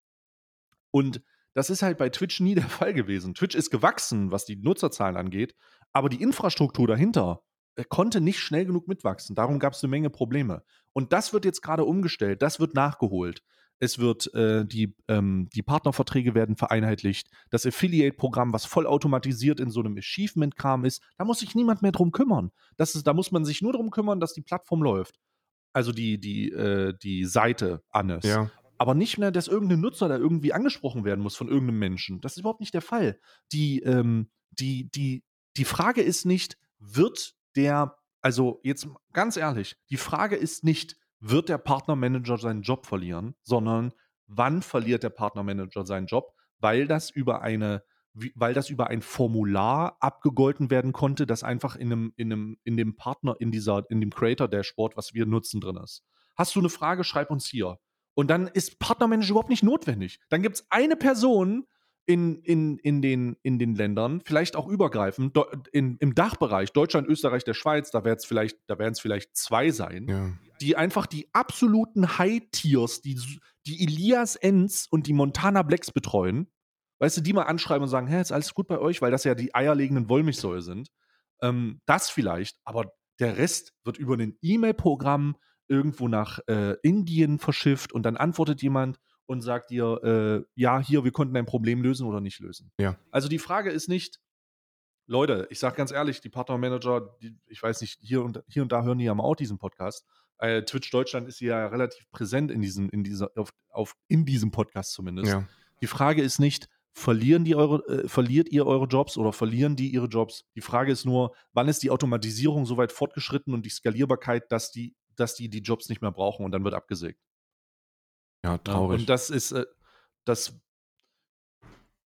Und das ist halt bei Twitch nie der [LAUGHS] Fall gewesen. Twitch ist gewachsen, was die Nutzerzahlen angeht, aber die Infrastruktur dahinter äh, konnte nicht schnell genug mitwachsen. Darum gab es eine Menge Probleme. Und das wird jetzt gerade umgestellt, das wird nachgeholt. Es wird, äh, die, ähm, die Partnerverträge werden vereinheitlicht. Das Affiliate-Programm, was voll automatisiert in so einem Achievement-Kram ist, da muss sich niemand mehr drum kümmern. Das ist, da muss man sich nur darum kümmern, dass die Plattform läuft. Also die, die, äh, die Seite Annes Ja. aber nicht mehr, dass irgendein Nutzer da irgendwie angesprochen werden muss von irgendeinem Menschen. Das ist überhaupt nicht der Fall. Die, ähm, die, die, die Frage ist nicht, wird der, also jetzt ganz ehrlich, die Frage ist nicht, wird der Partnermanager seinen Job verlieren, sondern wann verliert der Partnermanager seinen Job, weil das über eine weil das über ein Formular abgegolten werden konnte, das einfach in einem, in einem, in dem Partner, in dieser, in dem Creator-Dashboard, was wir nutzen, drin ist. Hast du eine Frage, schreib uns hier. Und dann ist Partnermanager überhaupt nicht notwendig. Dann gibt es eine Person, in, in, in, den, in den Ländern, vielleicht auch übergreifend, in, im Dachbereich, Deutschland, Österreich, der Schweiz, da werden es vielleicht, vielleicht zwei sein, Ja. die einfach die absoluten High-Tiers, die, die Elias Enz und die Montana Blacks betreuen, weißt du, die mal anschreiben und sagen, hä, ist alles gut bei euch, weil das ja die eierlegenden Wollmilchsäue sind. Ähm, das vielleicht, aber der Rest wird über ein E-Mail-Programm irgendwo nach äh, Indien verschifft und dann antwortet jemand und sagt dir, äh, ja, hier, wir konnten ein Problem lösen oder nicht lösen. Ja. Also die Frage ist nicht, Leute, ich sage ganz ehrlich, die Partnermanager, die, ich weiß nicht, hier und, hier und da hören die ja mal auch diesen Podcast. Äh, Twitch Deutschland ist ja relativ präsent in diesem, in dieser, auf, auf, in diesem Podcast zumindest. Ja. Die Frage ist nicht, verlieren die eure, äh, verliert ihr eure Jobs oder verlieren die ihre Jobs? Die Frage ist nur, wann ist die Automatisierung so weit fortgeschritten und die Skalierbarkeit, dass die, dass die die Jobs nicht mehr brauchen und dann wird abgesägt. Ja, Ja, traurig. Und das ist, äh, das,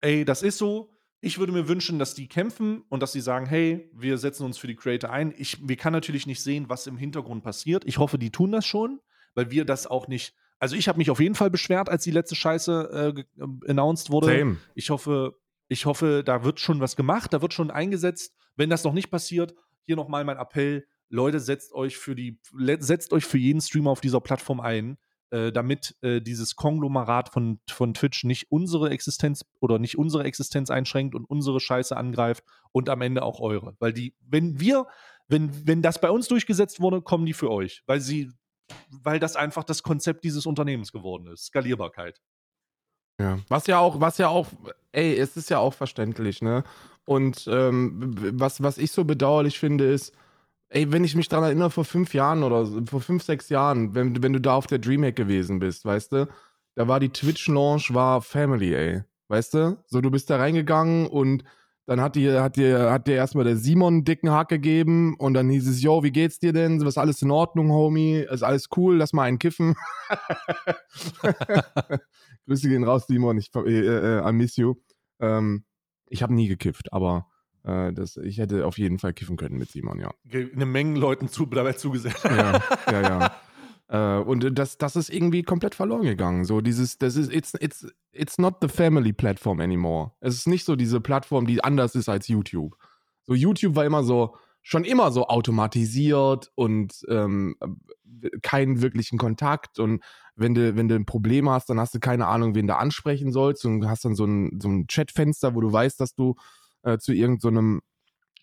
ey, das ist so. Ich würde mir wünschen, dass die kämpfen und dass sie sagen, hey, wir setzen uns für die Creator ein. Ich, wir kann natürlich nicht sehen, was im Hintergrund passiert. Ich hoffe, die tun das schon, weil wir das auch nicht. Also ich habe mich auf jeden Fall beschwert, als die letzte Scheiße äh, äh, announced wurde. Same. Ich hoffe, ich hoffe, da wird schon was gemacht, da wird schon eingesetzt. Wenn das noch nicht passiert, hier nochmal mein Appell: Leute, setzt euch für die, setzt euch für jeden Streamer auf dieser Plattform ein, äh, damit äh, dieses Konglomerat von, von Twitch nicht unsere Existenz oder nicht unsere Existenz einschränkt und unsere Scheiße angreift und am Ende auch eure. Weil die, wenn wir, wenn, wenn das bei uns durchgesetzt wurde, kommen die für euch, weil sie, weil das einfach das Konzept dieses Unternehmens geworden ist. Skalierbarkeit. Ja. Was ja auch, was ja auch, ey, es ist ja auch verständlich, ne? Und ähm, was, was ich so bedauerlich finde, ist, ey, wenn ich mich daran erinnere, vor fünf Jahren oder so, vor fünf, sechs Jahren, wenn, wenn du da auf der Dreamhack gewesen bist, weißt du, da war die Twitch-Launch, war Family, ey. Weißt du? So, du bist da reingegangen und dann hat dir, hat dir, hat dir erstmal der Simon einen dicken Hack gegeben und dann hieß es, yo, wie geht's dir denn? Was alles in Ordnung, Homie? Ist alles cool? Lass mal einen kiffen. [LAUGHS] Grüße gehen raus, Simon. Ich äh, äh, I miss you. Ähm, ich habe nie gekifft, aber äh, das, ich hätte auf jeden Fall kiffen können mit Simon, ja. Eine Menge Leuten zu, dabei zugesetzt. Ja, ja, ja. [LAUGHS] Äh, und das, das ist irgendwie komplett verloren gegangen. So dieses, das ist, it's, it's, it's not the family platform anymore. Es ist nicht so diese Plattform, die anders ist als YouTube. So YouTube war immer so, schon immer so automatisiert und ähm, keinen wirklichen Kontakt und wenn du, wenn du ein Problem hast, dann hast du keine Ahnung, wen du ansprechen sollst und hast dann so ein, so ein Chatfenster, wo du weißt, dass du äh, zu irgendeinem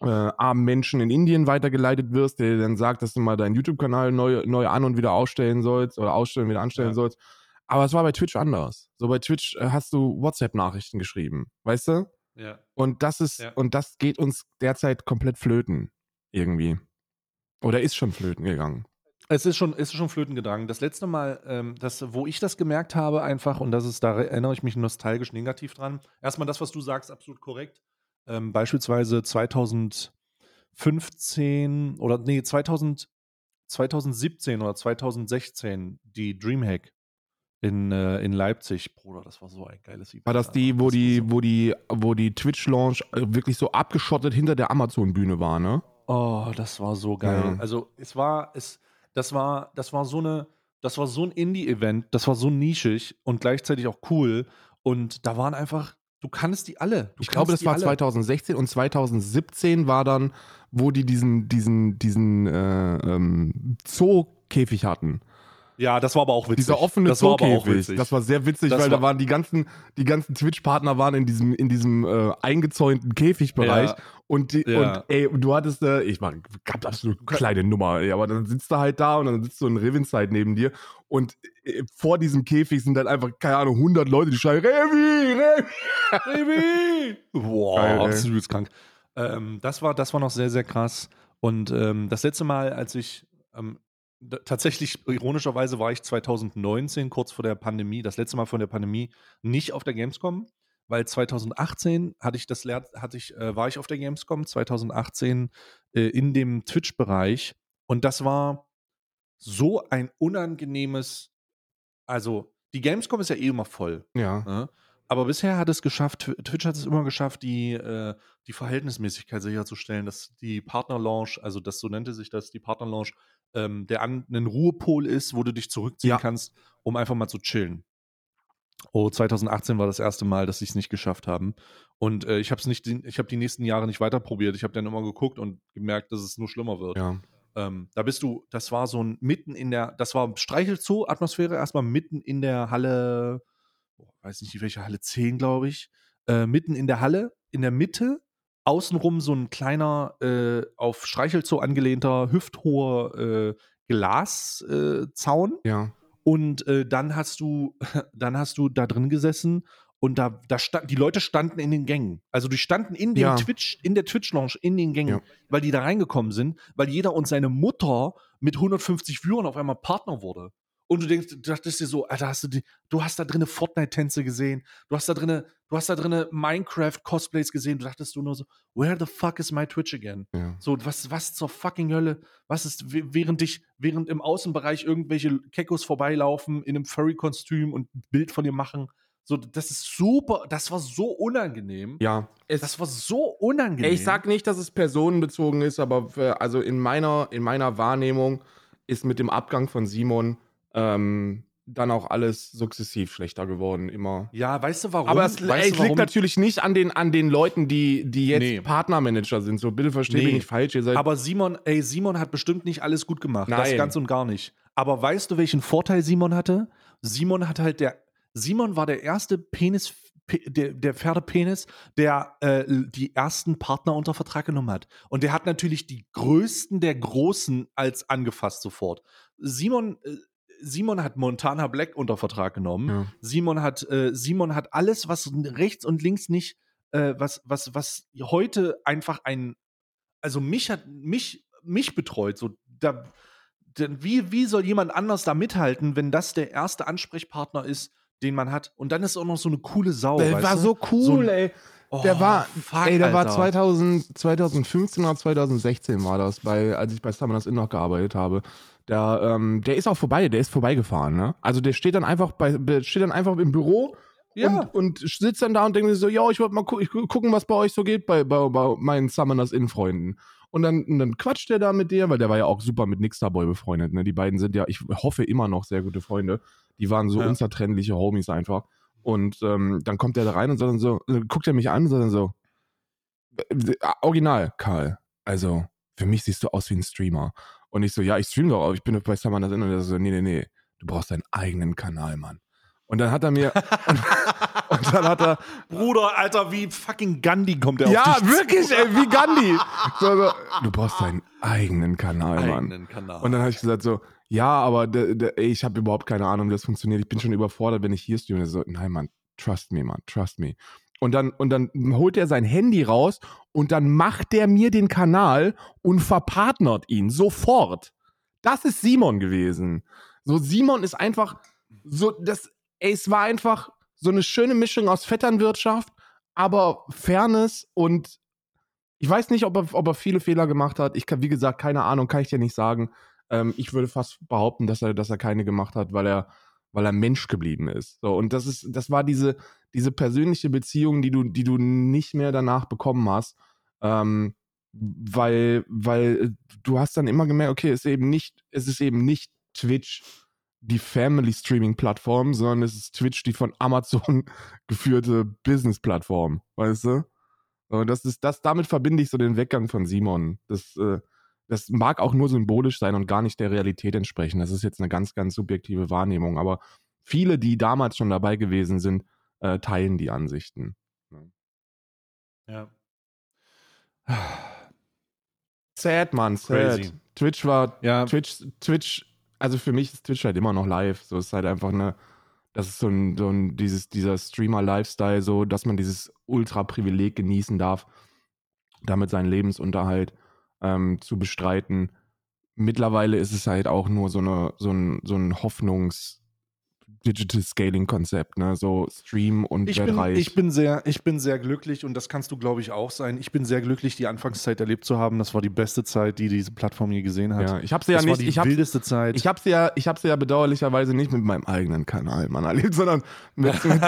so äh, armen Menschen in Indien weitergeleitet wirst, der dir dann sagt, dass du mal deinen YouTube-Kanal neu, neu an und wieder ausstellen sollst oder ausstellen, wieder anstellen Ja. sollst. Aber es war bei Twitch anders. So bei Twitch äh, hast du WhatsApp-Nachrichten geschrieben, weißt du? Ja. Und das ist, Ja. und das geht uns derzeit komplett flöten. Irgendwie. Oder ist schon flöten gegangen. Es ist schon, es ist schon flöten gegangen. Das letzte Mal, ähm, das, wo ich das gemerkt habe, einfach, und das ist, da erinnere ich mich nostalgisch negativ dran. Erstmal das, was du sagst, absolut korrekt. Ähm, beispielsweise 2015 oder nee, 2000, 2017 oder 2016 die Dreamhack in, äh, in Leipzig. Bruder, das war so ein geiles Event. War das die, wo Das die, so- wo die, wo die Twitch-Launch äh, wirklich so abgeschottet hinter der Amazon-Bühne war, ne? Oh, das war so geil. Ja. Also es war, es, das war, das war so eine, das war so ein Indie-Event, das war so nischig und gleichzeitig auch cool. Und da waren einfach, du kannst die alle. Du Ich glaube, das war alle. 2016 und 2017 war dann, wo die diesen, diesen, diesen äh, ähm, Zoo-Käfig hatten. Ja, das war aber auch witzig. Dieser offene das war aber auch witzig. Das war sehr witzig, Das weil da war- waren die ganzen, die ganzen Twitch-Partner waren in diesem, in diesem äh, eingezäunten Käfigbereich. Ja. Und, die, Ja. und ey, du hattest, äh, ich war, gab absolut eine kleine Nummer, ey, aber dann sitzt du halt da und dann sitzt so ein Rivinside neben dir und äh, vor diesem Käfig sind dann einfach, keine Ahnung, 100 Leute, die schreien, Revi, Revi. Baby! [LAUGHS] Boah, Geil, übelst krank. Ähm, das, war, das war noch sehr, sehr krass. Und ähm, das letzte Mal, als ich ähm, tatsächlich, ironischerweise war ich 2019, kurz vor der Pandemie, das letzte Mal vor der Pandemie, nicht auf der Gamescom, weil 2018 hatte ich das hatte ich, äh, war ich auf der Gamescom, 2018 äh, in dem Twitch-Bereich. Und das war so ein unangenehmes, also die Gamescom ist ja eh immer voll. Ja. Ne? Aber bisher hat es geschafft, Tw- Twitch hat es immer geschafft, die, äh, die Verhältnismäßigkeit sicherzustellen, dass die Partner-Launch, also das so nannte sich das, die Partner-Launch, ähm, der an, ein Ruhepol ist, wo du dich zurückziehen Ja. kannst, um einfach mal zu chillen. Oh, 2018 war das erste Mal, dass sie es nicht geschafft haben. Und äh, ich habe es nicht, ich habe die nächsten Jahre nicht weiter probiert. Ich habe dann immer geguckt und gemerkt, dass es nur schlimmer wird. Ja. Ähm, da bist du, das war so ein mitten in der, das war Streichelzoo-Atmosphäre, erstmal mitten in der Halle, oh, weiß nicht welche Halle 10, glaube ich. Äh, mitten in der Halle, in der Mitte, außenrum so ein kleiner, äh, auf Streichelzoo angelehnter, hüfthoher äh, Glaszaun. Ja. Und äh, dann hast du, [LAUGHS] dann hast du da drin gesessen und da, da stand, die Leute standen in den Gängen. Also die standen in dem Ja. Twitch, in der Twitch-Lounge, in den Gängen, Ja. weil die da reingekommen sind, weil jeder und seine Mutter mit 150 Viewern auf einmal Partner wurde. Und du denkst, du dachtest dir so, Alter, hast du die, du hast da drinnen Fortnite-Tänze gesehen, du hast da drinnen, du hast da drinnen Minecraft-Cosplays gesehen, du dachtest du nur so, where the fuck is my Twitch again? ja. So, was, was zur fucking Hölle? Was ist, während dich, während im Außenbereich irgendwelche Kekos vorbeilaufen in einem Furry-Kostüm und ein Bild von dir machen? So, das ist super, das war so unangenehm. Ja. Das war so unangenehm. ich sag nicht, dass es personenbezogen ist, aber für, also in meiner, in meiner Wahrnehmung ist mit dem Abgang von Simon ähm, dann auch alles sukzessiv schlechter geworden, immer. Ja, weißt du warum? Aber es, weißt es liegt natürlich nicht an den, an den Leuten, die, die jetzt Nee. Partnermanager sind. So, bitte versteht Nee. mich nicht falsch. Ihr seid Aber Simon, ey, Simon hat bestimmt nicht alles gut gemacht. Das Nein. ganz und gar nicht. Aber weißt du, welchen Vorteil Simon hatte? Simon hat halt der, Simon war der erste Penis, Pe- der, der Pferdepenis, der äh, die ersten Partner unter Vertrag genommen hat. Und der hat natürlich die größten der Großen als angefasst sofort. Simon, äh, Simon hat Montana Black unter Vertrag genommen. Ja. Simon hat, äh, Simon hat alles, was rechts und links nicht, äh, was, was, was heute einfach ein, also mich hat, mich, mich betreut. So, da, denn wie, wie soll jemand anders da mithalten, wenn das der erste Ansprechpartner ist, den man hat? Und dann ist auch noch so eine coole Sau. der war du? so cool, So ein- ey. Oh, Der war, fuck, ey, der war Alter. 2000, 2015 oder 2016 war das, bei, als ich bei Summoners Inn noch gearbeitet habe. Der, ähm, der ist auch vorbei, der ist vorbeigefahren, ne? Also der steht dann einfach bei, steht dann einfach im Büro Ja. und, und sitzt dann da und denkt sich so, ja, ich wollte mal gu ich gu- gucken, was bei euch so geht, bei, bei, bei meinen Summoners Inn-Freunden. Und dann, und dann quatscht der da mit dir, weil der war ja auch super mit Nixterboy befreundet, ne? Die beiden sind ja, ich hoffe, immer noch sehr gute Freunde. Die waren so Ja. unzertrennliche Homies einfach. Und ähm, dann kommt der da rein und sagt dann so, äh, guckt er mich an und sagt dann so, äh, original, Karl. Also, für mich siehst du aus wie ein Streamer. Und ich so, ja, ich stream doch, aber ich bin doch bei Summoners Inn. Und er so, nee, nee, nee, du brauchst deinen eigenen Kanal, Mann. Und dann hat er mir, und, [LAUGHS] und dann hat er, Bruder, Alter, wie fucking Gandhi kommt der ja, auf dich wirklich, ey, wie Gandhi. [LAUGHS] So, so, du brauchst deinen eigenen Kanal. Mann. eigenen Kanal. Und dann habe ich gesagt so, ja, aber ich habe überhaupt keine Ahnung, wie das funktioniert. Ich bin schon überfordert, wenn ich hier streame. So, nein, Mann, trust me, Mann, trust me. Und dann, und dann holt er sein Handy raus und dann macht der mir den Kanal und verpartnert ihn sofort. Das ist Simon gewesen. So, Simon ist einfach so, das, ey, es war einfach so eine schöne Mischung aus Vetternwirtschaft, aber Fairness und ich weiß nicht, ob er, ob er viele Fehler gemacht hat. Ich kann, wie gesagt, keine Ahnung, kann ich dir nicht sagen. Ähm, ich würde fast behaupten, dass er, dass er keine gemacht hat, weil er, weil er Mensch geblieben ist. So, und das ist, das war diese, diese persönliche Beziehung, die du, die du nicht mehr danach bekommen hast. Ähm, weil, weil du hast dann immer gemerkt, okay, es ist eben nicht, es ist eben nicht Twitch die Family Streaming Plattform, sondern es ist Twitch die von Amazon [LAUGHS] geführte Business Plattform, weißt du? Und das ist, das, damit verbinde ich so den Weggang von Simon. Das, äh, das mag auch nur symbolisch sein und gar nicht der Realität entsprechen. Das ist jetzt eine ganz, ganz subjektive Wahrnehmung. Aber viele, die damals schon dabei gewesen sind, äh, teilen die Ansichten. ja. Sad, Mann, sad. Crazy. Twitch war, Ja, Twitch, Twitch, also für mich ist Twitch halt immer noch live. So ist halt einfach eine, das ist so ein, so ein dieses, dieser Streamer-Lifestyle, so, dass man dieses Ultra-Privileg genießen darf, damit seinen Lebensunterhalt ähm, zu bestreiten. Mittlerweile ist es halt auch nur so, eine, so ein, so ein Hoffnungs- Digital Scaling Konzept, ne? So Stream und ich bin, reich. ich, bin sehr, ich bin sehr glücklich und das kannst du, glaube ich, auch sein. Ich bin sehr glücklich, die Anfangszeit erlebt zu haben. Das war die beste Zeit, die diese Plattform je gesehen hat. ja, ich habe sie ja das war nicht, die ich habe wildeste Zeit. Ich habe sie ja, ich habe sie ja bedauerlicherweise nicht mit meinem eigenen Kanal, Mann, erlebt, sondern mit, [LAUGHS] mit,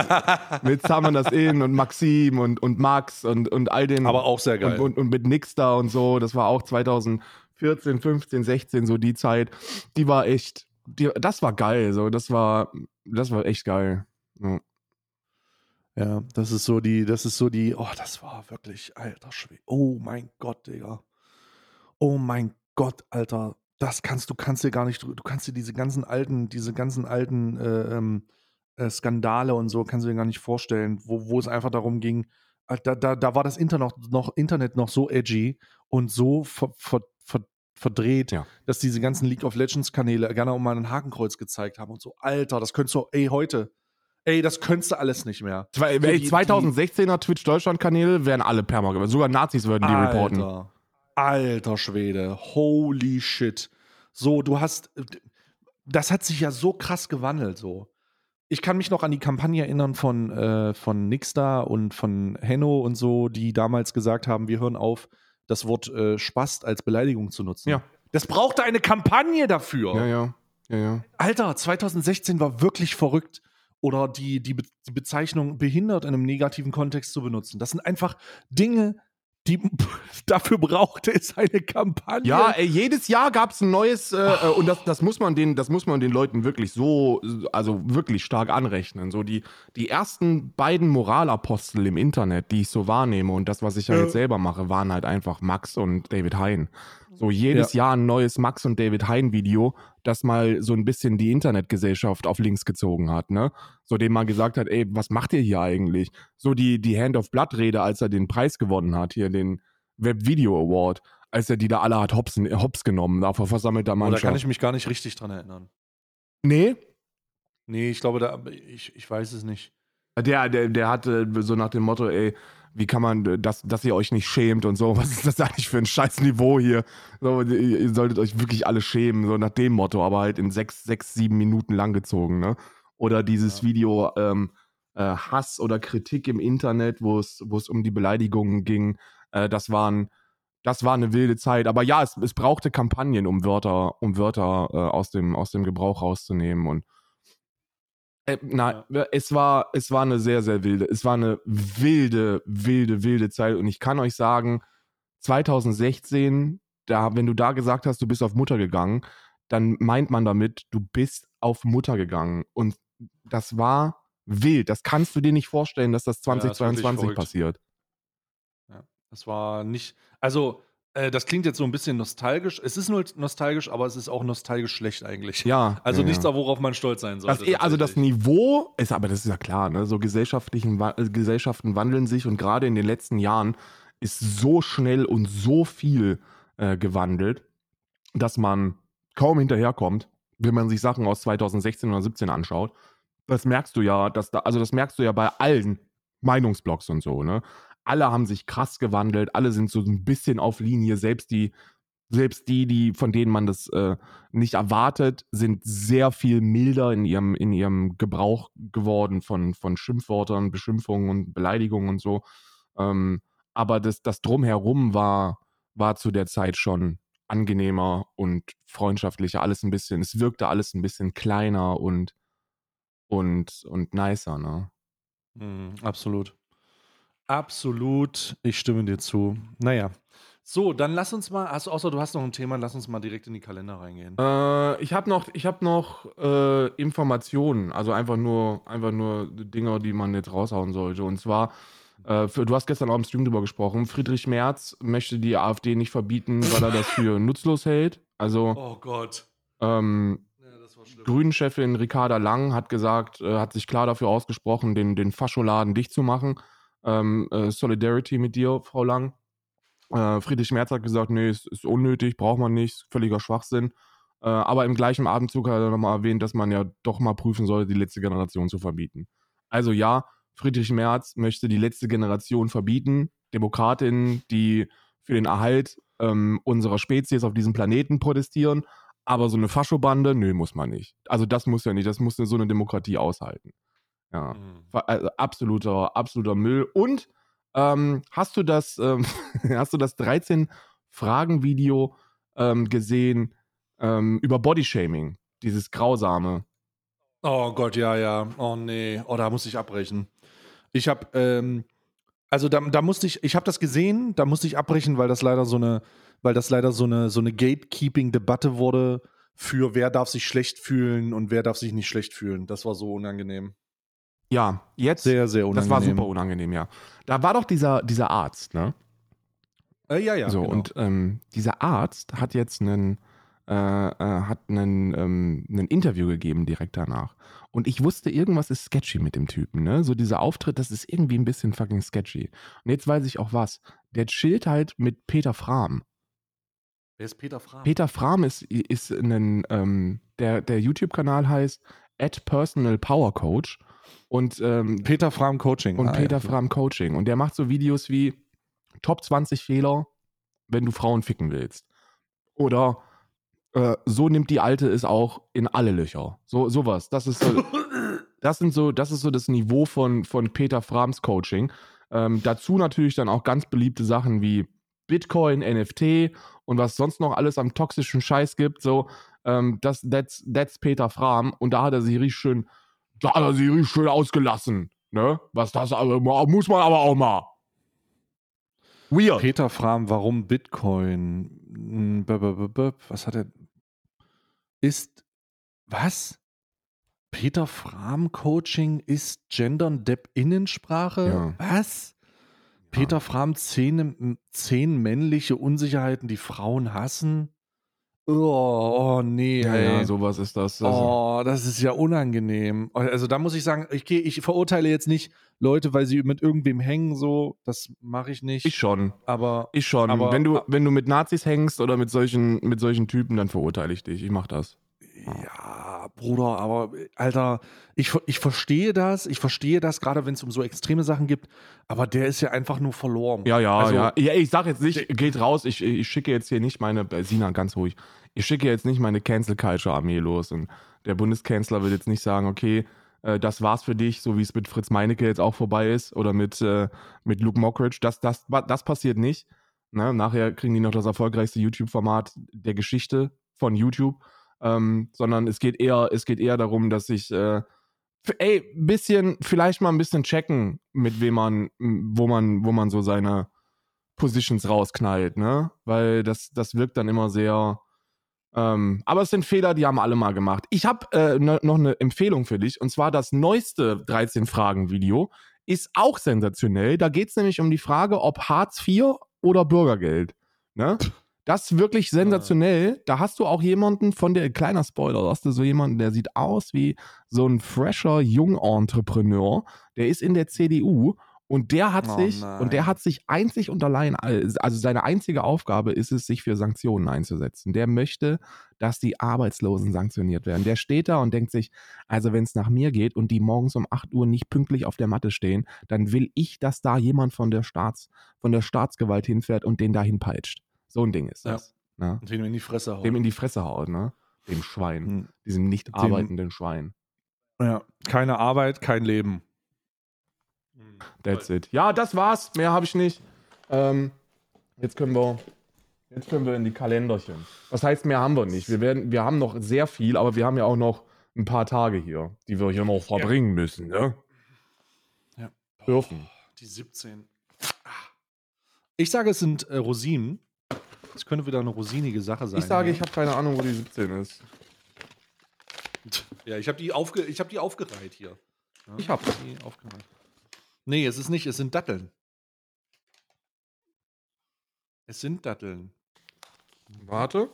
mit Saman das In und Maxim und, und Max und, und all den aber auch sehr geil. und, und, und mit Nix da und so. Das war auch 2014, 15, 16 so die Zeit. Die war echt, die, das war geil. So, das war, das war echt geil. Ja. Ja, das ist so die, das ist so die, oh, das war wirklich, alter Schwede. Oh mein Gott, Digga. Oh mein Gott, Alter. Das kannst du, kannst dir gar nicht, du kannst dir diese ganzen alten, diese ganzen alten äh, ähm, äh, Skandale und so, kannst du dir gar nicht vorstellen, wo, wo es einfach darum ging, da, da, da war das Internet noch, Internet noch so edgy und so ver, ver, verdreht, Ja. dass diese ganzen League of Legends Kanäle gerne auch mal ein Hakenkreuz gezeigt haben und so, Alter, das könntest du, ey, heute, ey, das könntest du alles nicht mehr. Zwei, So ey, die- 2016er Twitch Deutschland Kanäle wären alle perma gewesen. Sogar Nazis würden die reporten. Alter, alter Schwede, holy shit. So, du hast, das hat sich ja so krass gewandelt, so. Ich kann mich noch an die Kampagne erinnern von, äh, von Nixstar und von Henno und so, die damals gesagt haben, wir hören auf, das Wort äh, Spast als Beleidigung zu nutzen. Ja. Das brauchte eine Kampagne dafür. Ja, ja. Ja, ja. Alter, 2016 war wirklich verrückt. Oder die, die, Be die Bezeichnung behindert in einem negativen Kontext zu benutzen. Das sind einfach Dinge, die [LAUGHS] dafür brauchte es eine Kampagne. Ja, ey, jedes Jahr gab es ein neues, äh, äh, und das, das, muss man den, das muss man den Leuten wirklich so, also wirklich stark anrechnen. So die, die ersten beiden Moralapostel im Internet, die ich so wahrnehme und das, was ich ja, Ja. jetzt selber mache, waren halt einfach Max und David Hein. So jedes Jahr ein neues Max und David Hein Video, das mal so ein bisschen die Internetgesellschaft auf links gezogen hat, ne? So dem mal gesagt hat, ey, was macht ihr hier eigentlich? So die, die Hand of Blood Rede, als er den Preis gewonnen hat, hier den Web Video Award, als er die da alle hat hops, hops genommen, da vor versammelter Oh, da Mannschaft. kann ich mich gar nicht richtig dran erinnern. nee, Nee, ich glaube, da, ich, ich weiß es nicht. der, der, der hatte so nach dem Motto, ey, wie kann man, äh, dass, dass ihr euch nicht schämt und so, [LAUGHS] was ist das eigentlich für ein scheiß Niveau hier? So, ihr, ihr solltet euch wirklich alle schämen, so nach dem Motto, aber halt in sechs, sechs, sieben Minuten langgezogen, ne? Oder dieses Ja. Video ähm, äh, Hass oder Kritik im Internet, wo es, wo es um die Beleidigungen ging, äh, das waren, das war eine wilde Zeit. Aber ja, es, es brauchte Kampagnen, um Wörter, um Wörter äh, aus, dem, aus dem Gebrauch rauszunehmen und äh, na, es war, es war eine sehr, sehr wilde, es war eine wilde, wilde, wilde Zeit. Und ich kann euch sagen, 2016, da, wenn du da gesagt hast, du bist auf Mutter gegangen, dann meint man damit, du bist auf Mutter gegangen. Und das war wild. Das kannst du dir nicht vorstellen, dass das Ja, das 2022 passiert. Ja, das war nicht. Also, äh, das klingt jetzt so ein bisschen nostalgisch. Es ist nur nostalgisch, aber es ist auch nostalgisch schlecht eigentlich. Ja. Also ja, nichts, ja. worauf man stolz sein Das, sollte. eh- also das. Niveau ist, aber das ist ja klar, ne? So gesellschaftlichen äh, Gesellschaften wandeln sich und gerade in den letzten Jahren ist so schnell und so viel äh, gewandelt, dass man kaum hinterherkommt, wenn man sich Sachen aus 2016 oder 17 anschaut. Das merkst du ja, dass da, also das merkst du ja bei allen Meinungsblogs und so, ne? Alle haben sich krass gewandelt, alle sind so ein bisschen auf Linie, selbst die, selbst die, die, von denen man das äh, nicht erwartet, sind sehr viel milder in ihrem, in ihrem Gebrauch geworden von, von Schimpfwörtern, Beschimpfungen und Beleidigungen und so. Ähm, aber das, das Drumherum war, war zu der Zeit schon angenehmer und freundschaftlicher, alles ein bisschen, es wirkte alles ein bisschen kleiner und, und, und nicer, ne? Mhm, absolut. Absolut. Ich stimme dir zu. Naja. So, dann lass uns mal, also außer du hast noch ein Thema, lass uns mal direkt in die Kalender reingehen. Äh, ich habe noch, ich hab noch äh, Informationen, also einfach nur, einfach nur Dinge, die man jetzt raushauen sollte. Und zwar, äh, für, du hast gestern auch im Stream drüber gesprochen, Friedrich Merz möchte die AfD nicht verbieten, weil er das für [LAUGHS] nutzlos hält. Also Oh Gott. ähm. Grünen-Chefin Ricarda Lang hat gesagt, äh, hat sich klar dafür ausgesprochen, den, den Fascholaden dicht zu machen. Ähm, äh, Solidarity mit dir, Frau Lang. Äh, Friedrich Merz hat gesagt, nee, es ist unnötig, braucht man nicht, ist völliger Schwachsinn. Äh, aber im gleichen Atemzug hat er nochmal erwähnt, dass man ja doch mal prüfen soll, die letzte Generation zu verbieten. Also ja, Friedrich Merz möchte die letzte Generation verbieten. Demokratinnen, die für den Erhalt ähm, unserer Spezies auf diesem Planeten protestieren. Aber so eine Faschobande, nö, muss man nicht. Also das muss ja nicht, das muss so eine Demokratie aushalten. Ja, Mhm. Also absoluter, absoluter Müll. Und ähm, hast du das, ähm, [LAUGHS] hast du das 13 Fragen Video ähm, gesehen ähm, über Bodyshaming, dieses grausame? Oh Gott, ja, ja. Oh nee. Oh, da muss ich abbrechen. Ich habe, ähm, also da, da musste ich, ich habe das gesehen, da musste ich abbrechen, weil das leider so eine, weil das leider so eine, so eine Gatekeeping-Debatte wurde für wer darf sich schlecht fühlen und wer darf sich nicht schlecht fühlen. Das war so unangenehm. Ja, jetzt. Sehr, sehr unangenehm. das war super unangenehm, ja. Da war doch dieser, dieser Arzt, ne? Äh, ja, ja. so, genau. und ähm, dieser Arzt hat jetzt einen, äh, äh, hat einen, ähm, ein Interview gegeben direkt danach. Und ich wusste, irgendwas ist sketchy mit dem Typen, ne? So dieser Auftritt, das ist irgendwie ein bisschen fucking sketchy. Und jetzt weiß ich auch was. Der chillt halt mit Peter Fram. Wer ist Peter Fram? Peter Fram ist, ist ein, ähm, der, der YouTube-Kanal heißt at Personal Power Coach. Und, ähm, Peter Fram Coaching. und Ah, Peter ja. Fram Coaching. Und der macht so Videos wie Top 20 Fehler, wenn du Frauen ficken willst. Oder äh, so nimmt die Alte es auch in alle Löcher. So, sowas. Das ist so, das sind so, das ist so das Niveau von, von Peter Frams Coaching. Ähm, dazu natürlich dann auch ganz beliebte Sachen wie Bitcoin, NFT und was sonst noch alles am toxischen Scheiß gibt. So, ähm, das, that's, that's Peter Fram. Und da hat er sich richtig schön, da hat er sich richtig schön ausgelassen. Ne? Was das also, muss man aber auch mal. Weird. Peter Fram, warum Bitcoin? Hm, Was hat er? Ist was? Peter Fram Coaching ist Gendern Depp Innensprache? Ja. Was? Peter Fram zehn, zehn männliche Unsicherheiten, die Frauen hassen? Oh, oh nee, Ja, ja, sowas ist das. das Oh, das ist ja unangenehm. Also da muss ich sagen, ich, geh, ich verurteile jetzt nicht Leute, weil sie mit irgendwem hängen, so. Das mache ich nicht. ich schon. aber Ich schon. Aber- wenn, du, wenn du mit Nazis hängst oder mit solchen, mit solchen Typen, dann verurteile ich dich. Ich mach das. ja, Bruder, aber Alter, ich, ich verstehe das. Ich verstehe das, gerade wenn es um so extreme Sachen gibt. Aber der ist ja einfach nur verloren. Ja, ja, Also- ja. ja. Ich sag jetzt nicht, geht raus, ich, ich schicke jetzt hier nicht meine, äh, Sina, ganz ruhig, ich schicke jetzt nicht meine Cancel Culture Armee los und der Bundeskanzler will jetzt nicht sagen, okay, äh, das war's für dich, so wie es mit Fritz Meinecke jetzt auch vorbei ist oder mit, äh, mit Luke Mockridge. Das, das, das passiert nicht. Ne? Nachher kriegen die noch das erfolgreichste YouTube-Format der Geschichte von YouTube. Ähm, sondern es geht eher, es geht eher darum, dass ich äh, ey, bisschen, vielleicht mal ein bisschen checken, mit wem man, wo man, wo man so seine Positions rausknallt, ne? Weil das, das wirkt dann immer sehr. Ähm, aber es sind Fehler, die haben alle mal gemacht. Ich habe äh, ne, noch eine Empfehlung für dich und zwar das neueste 13-Fragen-Video ist auch sensationell. Da geht es nämlich um die Frage, ob Hartz IV oder Bürgergeld. Ne? [LAUGHS] Das ist wirklich sensationell. Da hast du auch jemanden von der, kleiner Spoiler, da hast du so jemanden, der sieht aus wie so ein fresher Jungentrepreneur, der ist in der CDU und der hat Oh sich, nein. und der hat sich einzig und allein, also seine einzige Aufgabe ist es, sich für Sanktionen einzusetzen. Der möchte, dass die Arbeitslosen sanktioniert werden. Der steht da und denkt sich, also wenn es nach mir geht und die morgens um 8 Uhr nicht pünktlich auf der Matte stehen, dann will ich, dass da jemand von der Staats, von der Staatsgewalt hinfährt und den dahin peitscht. So ein Ding ist Ja. das. Ne? Und den in die Fresse hauen. Dem in die Fresse haut, ne? Dem Schwein. Hm. Diesem nicht Dem- arbeitenden Schwein. Ja, keine Arbeit, kein Leben. That's it. Ja, das war's. Mehr habe ich nicht. Ähm, jetzt können wir. Jetzt können wir in die Kalenderchen. Was heißt, mehr haben wir nicht? Wir, werden, wir haben noch sehr viel, aber wir haben ja auch noch ein paar Tage hier, die wir hier noch verbringen müssen. Ne? Ja. Dürfen. Die 17. Ah. Ich sage, es sind äh, Rosinen. Es könnte wieder eine rosinige Sache sein. Ich sage, ja. ich habe keine Ahnung, wo die 17 ist. Ja, ich habe die, aufge ich hab die aufgereiht hier. Ja, Ich hab. die aufgereiht. Nee, es ist nicht, es sind Datteln. Es sind Datteln. Warte.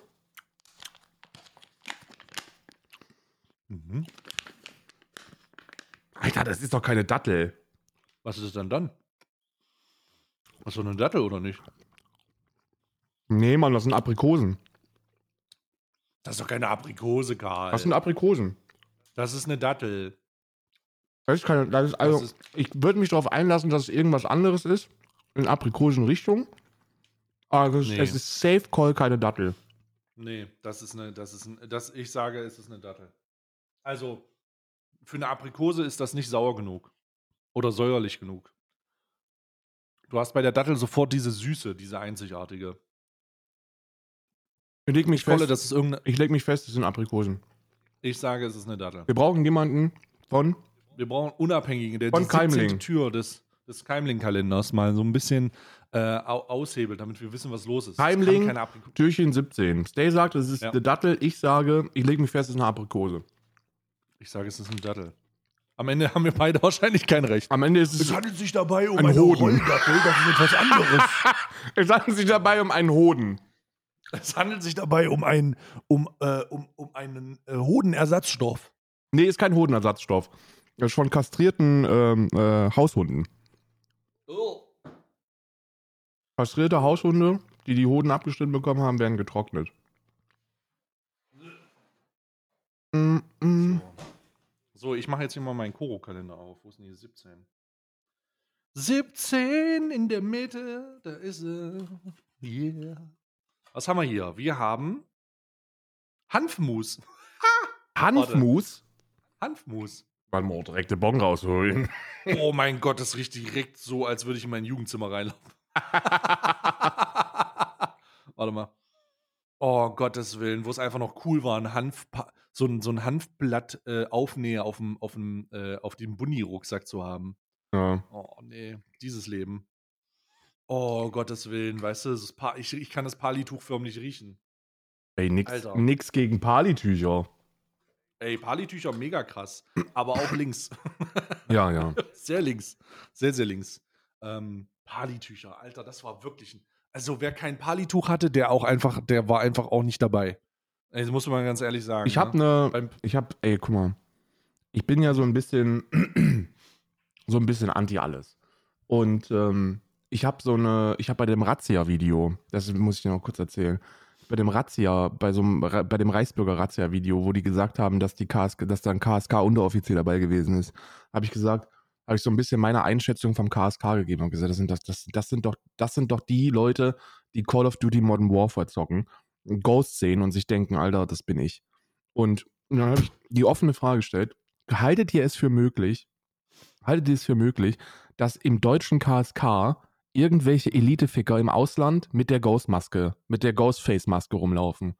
Mhm. Alter, das ist doch keine Dattel. Was ist es denn dann? Was so eine Dattel oder nicht? Nee, Mann, das sind Aprikosen. Das ist doch keine Aprikose, Karl. Das sind Aprikosen. Das ist eine Dattel. Das ist keine, das ist also, Das ist- ich würde mich darauf einlassen, dass es irgendwas anderes ist. In Aprikosenrichtung. Aber es, Nee. es ist safe call keine Dattel. Nee, das ist eine, das ist ein, das, ich sage, es ist eine Dattel. Also, für eine Aprikose ist das nicht sauer genug. Oder säuerlich genug. Du hast bei der Dattel sofort diese Süße, diese einzigartige. Ich leg mich Ich, volle, fest, das ist irgendeine, ich leg mich fest, es sind Aprikosen. ich sage, es ist eine Dattel. Wir brauchen jemanden von. Wir brauchen Unabhängigen, der Von die 17. Keimling. Tür des, des Keimling-Kalenders mal so ein bisschen äh, au- aushebelt, damit wir wissen, was los ist. Es Keimling. Türchen 17. Stay sagt, es ist Ja. eine Dattel. Ich sage, ich lege mich fest, es ist eine Aprikose. Ich sage, es ist eine Dattel. Am Ende haben wir beide [LAUGHS] wahrscheinlich kein Recht. Am Ende ist es, handelt sich dabei um Ein eine Hoden. Rollgattel, das ist etwas anderes. [LAUGHS] es handelt sich dabei um einen Hoden. Es handelt sich dabei um, ein, um, äh, um, um einen äh, Hodenersatzstoff. Nee, ist kein Hodenersatzstoff. Das ist von kastrierten ähm, äh, Haushunden. Kastrierte Haushunde, die die Hoden abgeschnitten bekommen haben, werden getrocknet. Mm, mm. So, ich mache jetzt hier mal meinen Koro-Kalender auf. Wo ist denn hier 17? 17 in der Mitte, da ist er. Yeah. Was haben wir hier? Wir haben Hanfmus. Hanfmus? Hanfmus. Wir auch direkt den Bon rausholen. Oh mein Gott, das riecht direkt so, als würde ich in mein Jugendzimmer reinlaufen. [LAUGHS] Warte mal. Oh, Gottes Willen, wo es einfach noch cool war, ein Hanf, so ein, so ein Hanfblatt äh, Aufnäher auf dem, auf dem, äh, auf dem Bunny-Rucksack zu haben. Ja. Oh, nee, dieses Leben. Oh, Gottes Willen, weißt du, Pa- ich, ich kann das Palituch förmlich riechen. Ey, nix, Alter. nix gegen Palitücher. Ey, Palitücher mega krass, aber auch links. Ja, ja. [LAUGHS] sehr links. Sehr, sehr links. Ähm, Palitücher, Alter, das war wirklich ein. Also, wer kein Palituch hatte, der auch einfach, der war einfach auch nicht dabei. Ey, Das muss man ganz ehrlich sagen. Ich habe ne? eine, ich habe, ey, guck mal, ich bin ja so ein bisschen, [CLEARS THROAT] so ein bisschen anti alles. Und ähm, ich habe so eine, ich habe bei dem Razzia-Video, das muss ich dir noch kurz erzählen, bei dem Razzia, bei so einem, bei dem Reichsbürger Razzia-Video, wo die gesagt haben, dass die KSK, dass da ein KSK-Unteroffizier dabei gewesen ist, habe ich gesagt, habe ich so ein bisschen meine Einschätzung vom KSK gegeben und gesagt, das sind, das, das, das sind doch, das sind doch die Leute, die Call of Duty Modern Warfare zocken, Ghost sehen und sich denken, Alter, das bin ich. Und dann habe ich die offene Frage gestellt: Haltet ihr es für möglich, haltet ihr es für möglich, dass im deutschen KSK irgendwelche Eliteficker im Ausland mit der Ghost-Maske, mit der Ghostface-Maske rumlaufen?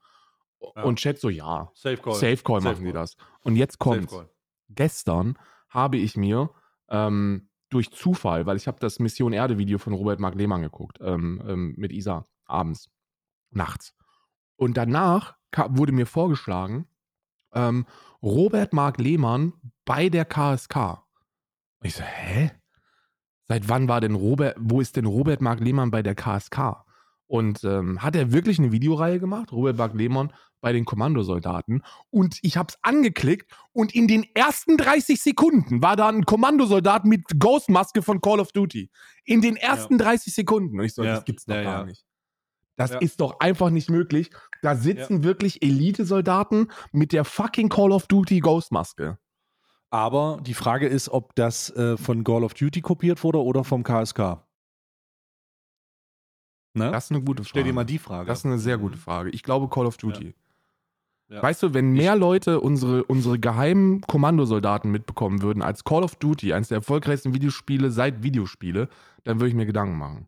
Ja. Und Chat so, ja. Safe Call. Safe Call Safe machen die Call. das. Und jetzt Safe kommt gestern habe ich mir ähm, durch Zufall, weil ich habe das Mission Erde Video von Robert Mark Lehmann geguckt, ähm, ähm, mit Isa, abends, nachts. Und danach ka- wurde mir vorgeschlagen, ähm, Robert Mark Lehmann bei der KSK. Und ich so, hä? Seit wann war denn Robert, wo ist denn Robert Mark Lehmann bei der KSK? Und ähm, hat er wirklich eine Videoreihe gemacht, Robert Mark Lehmann bei den Kommandosoldaten? Und ich habe es angeklickt und in den ersten 30 Sekunden war da ein Kommandosoldat mit Ghostmaske von Call of Duty. In den ersten 30 Sekunden. Und ich so, Ja, das gibt's doch ja, gar ja. nicht. Das Ja. ist doch einfach nicht möglich. Da sitzen wirklich Elite-Soldaten mit der fucking Call of Duty Ghostmaske. Aber die Frage ist, ob das äh, von Call of Duty kopiert wurde oder vom KSK. Ne? Das ist eine gute Frage. Stell dir mal die Frage. Das ist eine sehr gute Frage. Ich glaube Call of Duty. Ja. Weißt du, wenn mehr Leute unsere, unsere geheimen Kommandosoldaten mitbekommen würden als Call of Duty, eines der erfolgreichsten Videospiele seit Videospiele, dann würde ich mir Gedanken machen.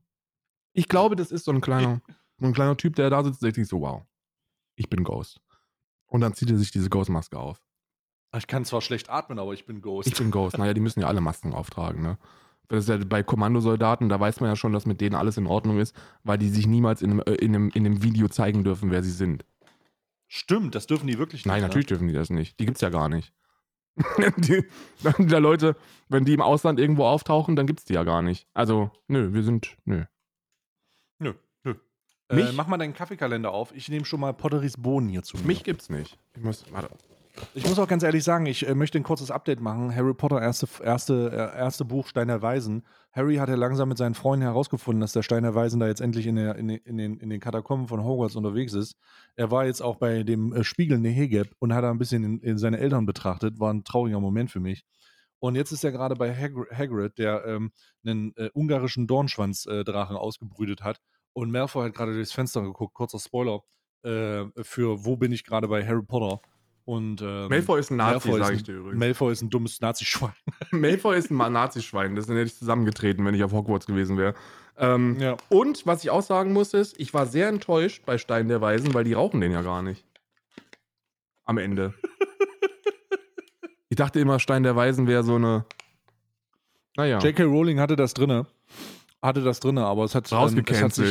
Ich glaube, das ist so ein kleiner, so ein kleiner Typ, der da sitzt und denkt sich so, wow, ich bin Ghost. Und dann zieht er sich diese Ghost-Maske auf. Ich kann zwar schlecht atmen, aber ich bin Ghost. Ich bin Ghost. Naja, die müssen ja alle Masken auftragen, ne? Das ist ja bei Kommandosoldaten, da weiß man ja schon, dass mit denen alles in Ordnung ist, weil die sich niemals in einem, äh, in einem, in einem Video zeigen dürfen, wer sie sind. Stimmt, das dürfen die wirklich nicht. Nein, ne? natürlich dürfen die das nicht. Die gibt's ja gar nicht. [LAUGHS] die, [LAUGHS] der Leute, wenn die im Ausland irgendwo auftauchen, dann gibt's die ja gar nicht. Also, nö, wir sind, nö. Nö, nö. Äh, mach mal deinen Kaffeekalender auf. Ich nehme schon mal Potterys Bohnen hier zu. Mich gibt's nicht. Ich muss, warte. Ich muss auch ganz ehrlich sagen, ich äh, möchte ein kurzes Update machen. Harry Potter, erste, erste, äh, erste Buch Stein der Weisen. Harry hat ja langsam mit seinen Freunden herausgefunden, dass der Stein der Weisen da jetzt endlich in, der, in, den- in, den, in den Katakomben von Hogwarts unterwegs ist. Er war jetzt auch bei dem äh, Spiegel Nehegeb und hat da ein bisschen in, in seine Eltern betrachtet. War ein trauriger Moment für mich. Und jetzt ist er gerade bei Hagr Hagrid, der ähm, einen äh, ungarischen Dornschwanz-Drachen ausgebrütet hat. Und Malfoy hat gerade durchs Fenster geguckt. Kurzer Spoiler äh, für Wo bin ich gerade bei Harry Potter. Und ähm, Malfoy ist ein Nazi, sage ich dir übrigens. Malfoy ist ein dummes Nazi-Schwein. [LAUGHS] Malfoy ist ein Nazi-Schwein. Das hätte ich zusammengetreten, wenn ich auf Hogwarts gewesen wäre. Ähm, Ja. Und was ich auch sagen muss, ist, ich war sehr enttäuscht bei Stein der Weisen, weil die rauchen den ja gar nicht. Am Ende. [LAUGHS] ich dachte immer, Stein der Weisen wäre so eine. Naja. J.K. Rowling hatte das drinne. Hatte das drinne, aber es hat, ähm,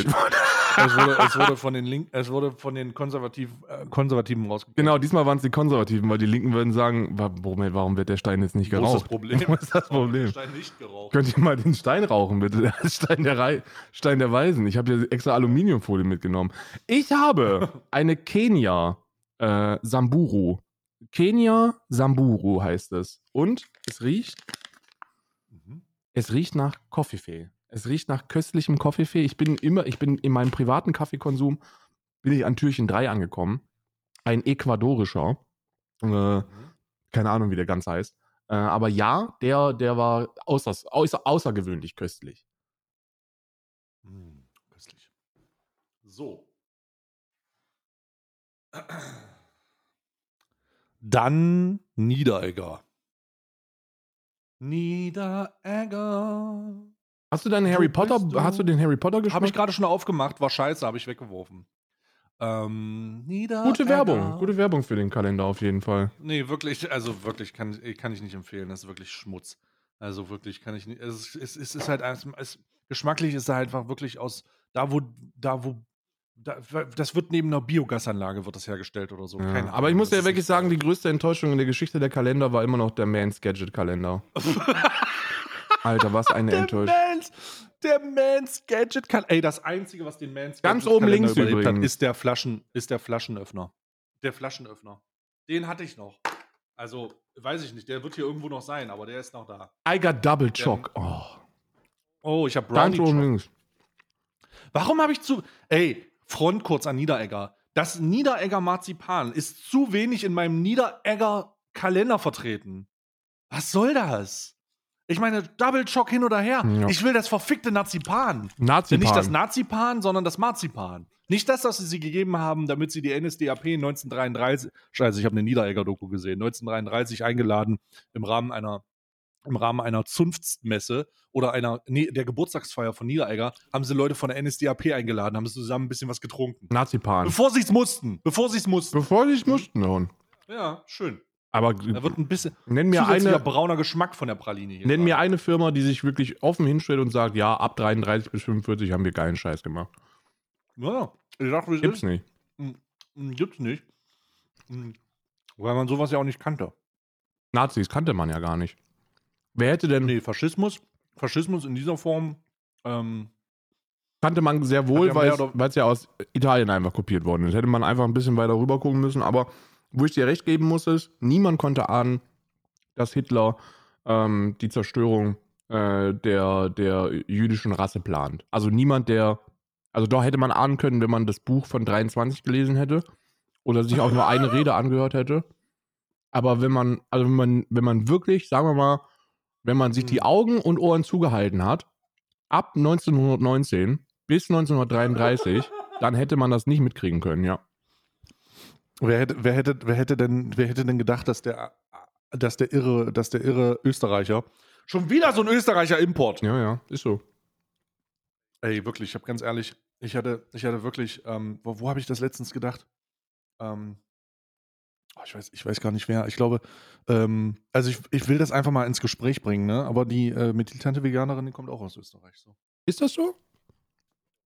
[LAUGHS] es wurde, es wurde von den Link, es wurde von den Konservativ, äh, Konservativen rausgegeben. Genau, diesmal waren es die Konservativen, weil die Linken würden sagen, Moment, warum wird der Stein jetzt nicht Wo ist das geraucht? Problem? [LAUGHS] Wo ist das Problem? Stein nicht geraucht. Könnt ihr mal den Stein rauchen, bitte? [LAUGHS] Der Stein der, Rei Stein der Weisen. Ich habe hier extra Aluminiumfolie mitgenommen. Ich habe eine Kenia äh, Samburu. Kenia Samburu heißt es. Und es riecht, Mhm. es riecht nach Koffeefee. Es riecht nach köstlichem Koffeefee. Ich bin immer, ich bin in meinem privaten Kaffeekonsum, bin ich an Türchen 3 angekommen. Ein ecuadorischer. Äh, keine Ahnung, wie der ganz heißt. Äh, aber ja, der, der war außer, außer, außergewöhnlich köstlich. Mm, köstlich. So. Dann Niederegger. Niederegger. Hast du deinen Harry Potter, du? hast du den Harry Potter geschmeckt? Habe ich gerade schon aufgemacht, war scheiße, habe ich weggeworfen. Ähm. Gute Werbung, gute Werbung für den Kalender auf jeden Fall. Nee, wirklich, also wirklich kann, kann ich nicht empfehlen. Das ist wirklich Schmutz. Also wirklich kann ich nicht. Es, ist- es, es ist halt es, es, geschmacklich ist er halt einfach wirklich aus da wo da wo da, das wird neben einer Biogasanlage wird das hergestellt oder so. Ja. Keine Aber ich Ahnung, muss ja wirklich sagen, die [LAUGHS] größte Enttäuschung in der Geschichte der Kalender war immer noch der Mans Gadget Kalender. [LAUGHS] Alter, was eine Enttäuschung. Mans, der Mans Gadget kann. Ey, das einzige, was den Mans Ganz Gadget oben Kalender links überlebt hat, ist der Flaschen, ist der Flaschenöffner. Der Flaschenöffner. Den hatte ich noch. Also weiß ich nicht. Der wird hier irgendwo noch sein, aber der ist noch da. I got double chock. Oh. Oh, ich habe Ganz Brownie. oben Choc. links. Warum habe ich zu. Ey, Front kurz an Niederegger. Das Niederegger Marzipan ist zu wenig in meinem Niederegger Kalender vertreten. Was soll das? Ich meine, Double Chock hin oder her. Ja. Ich will das verfickte Nazipan. Nazipan. Nicht das Nazipan, sondern das Marzipan. Nicht das, was sie sie gegeben haben, damit sie die NSDAP 1933, scheiße, ich habe eine Niederegger-Doku gesehen, 1933 eingeladen im Rahmen einer im Rahmen einer Zunftsmesse oder einer, nee, der Geburtstagsfeier von Niederegger, haben sie Leute von der NSDAP eingeladen, haben sie zusammen ein bisschen was getrunken. Nazipan. Bevor sie es mussten. Bevor sie es mussten. Bevor sie es mussten, nun. Ja, schön. Aber Da wird ein bisschen nenn mir eine, brauner Geschmack von der Praline hier. nenn mir eine Firma, die sich wirklich offen hinstellt und sagt, ja, ab 33 bis 45 haben wir geilen Scheiß gemacht. Ja. Ich dachte, wie es Gibt's ist. nicht. Hm, Gibt's nicht. Hm. Weil man sowas ja auch nicht kannte. Nazis kannte man ja gar nicht. Wer hätte denn, Nee, Faschismus, Faschismus in dieser Form, ähm, kannte man sehr wohl, weil es ja aus Italien einfach kopiert worden ist. Hätte man einfach ein bisschen weiter rüber gucken müssen, aber wo ich dir recht geben muss, ist, niemand konnte ahnen, dass Hitler ähm, die Zerstörung äh, der, der jüdischen Rasse plant. Also niemand, der, also da hätte man ahnen können, wenn man das Buch von 23 gelesen hätte oder sich auch nur eine Rede angehört hätte. Aber wenn man, also wenn man, wenn man wirklich, sagen wir mal, wenn man sich Hm. die Augen und Ohren zugehalten hat, ab 1919 bis 1933, dann hätte man das nicht mitkriegen können, ja. Wer hätte, wer hätte, wer hätte denn, wer hätte denn gedacht, dass der, dass der irre, dass der irre Österreicher, schon wieder so ein Österreicher Import. Ja, ja, ist so. Ey, wirklich, ich habe ganz ehrlich, ich hatte, ich hatte wirklich, ähm, wo, wo habe ich das letztens gedacht? Ähm, oh, ich weiß, ich weiß gar nicht wer. Ich glaube, ähm, also ich, ich will das einfach mal ins Gespräch bringen, ne? Aber die äh, militante Veganerin, die kommt auch aus Österreich. So, Ist das so?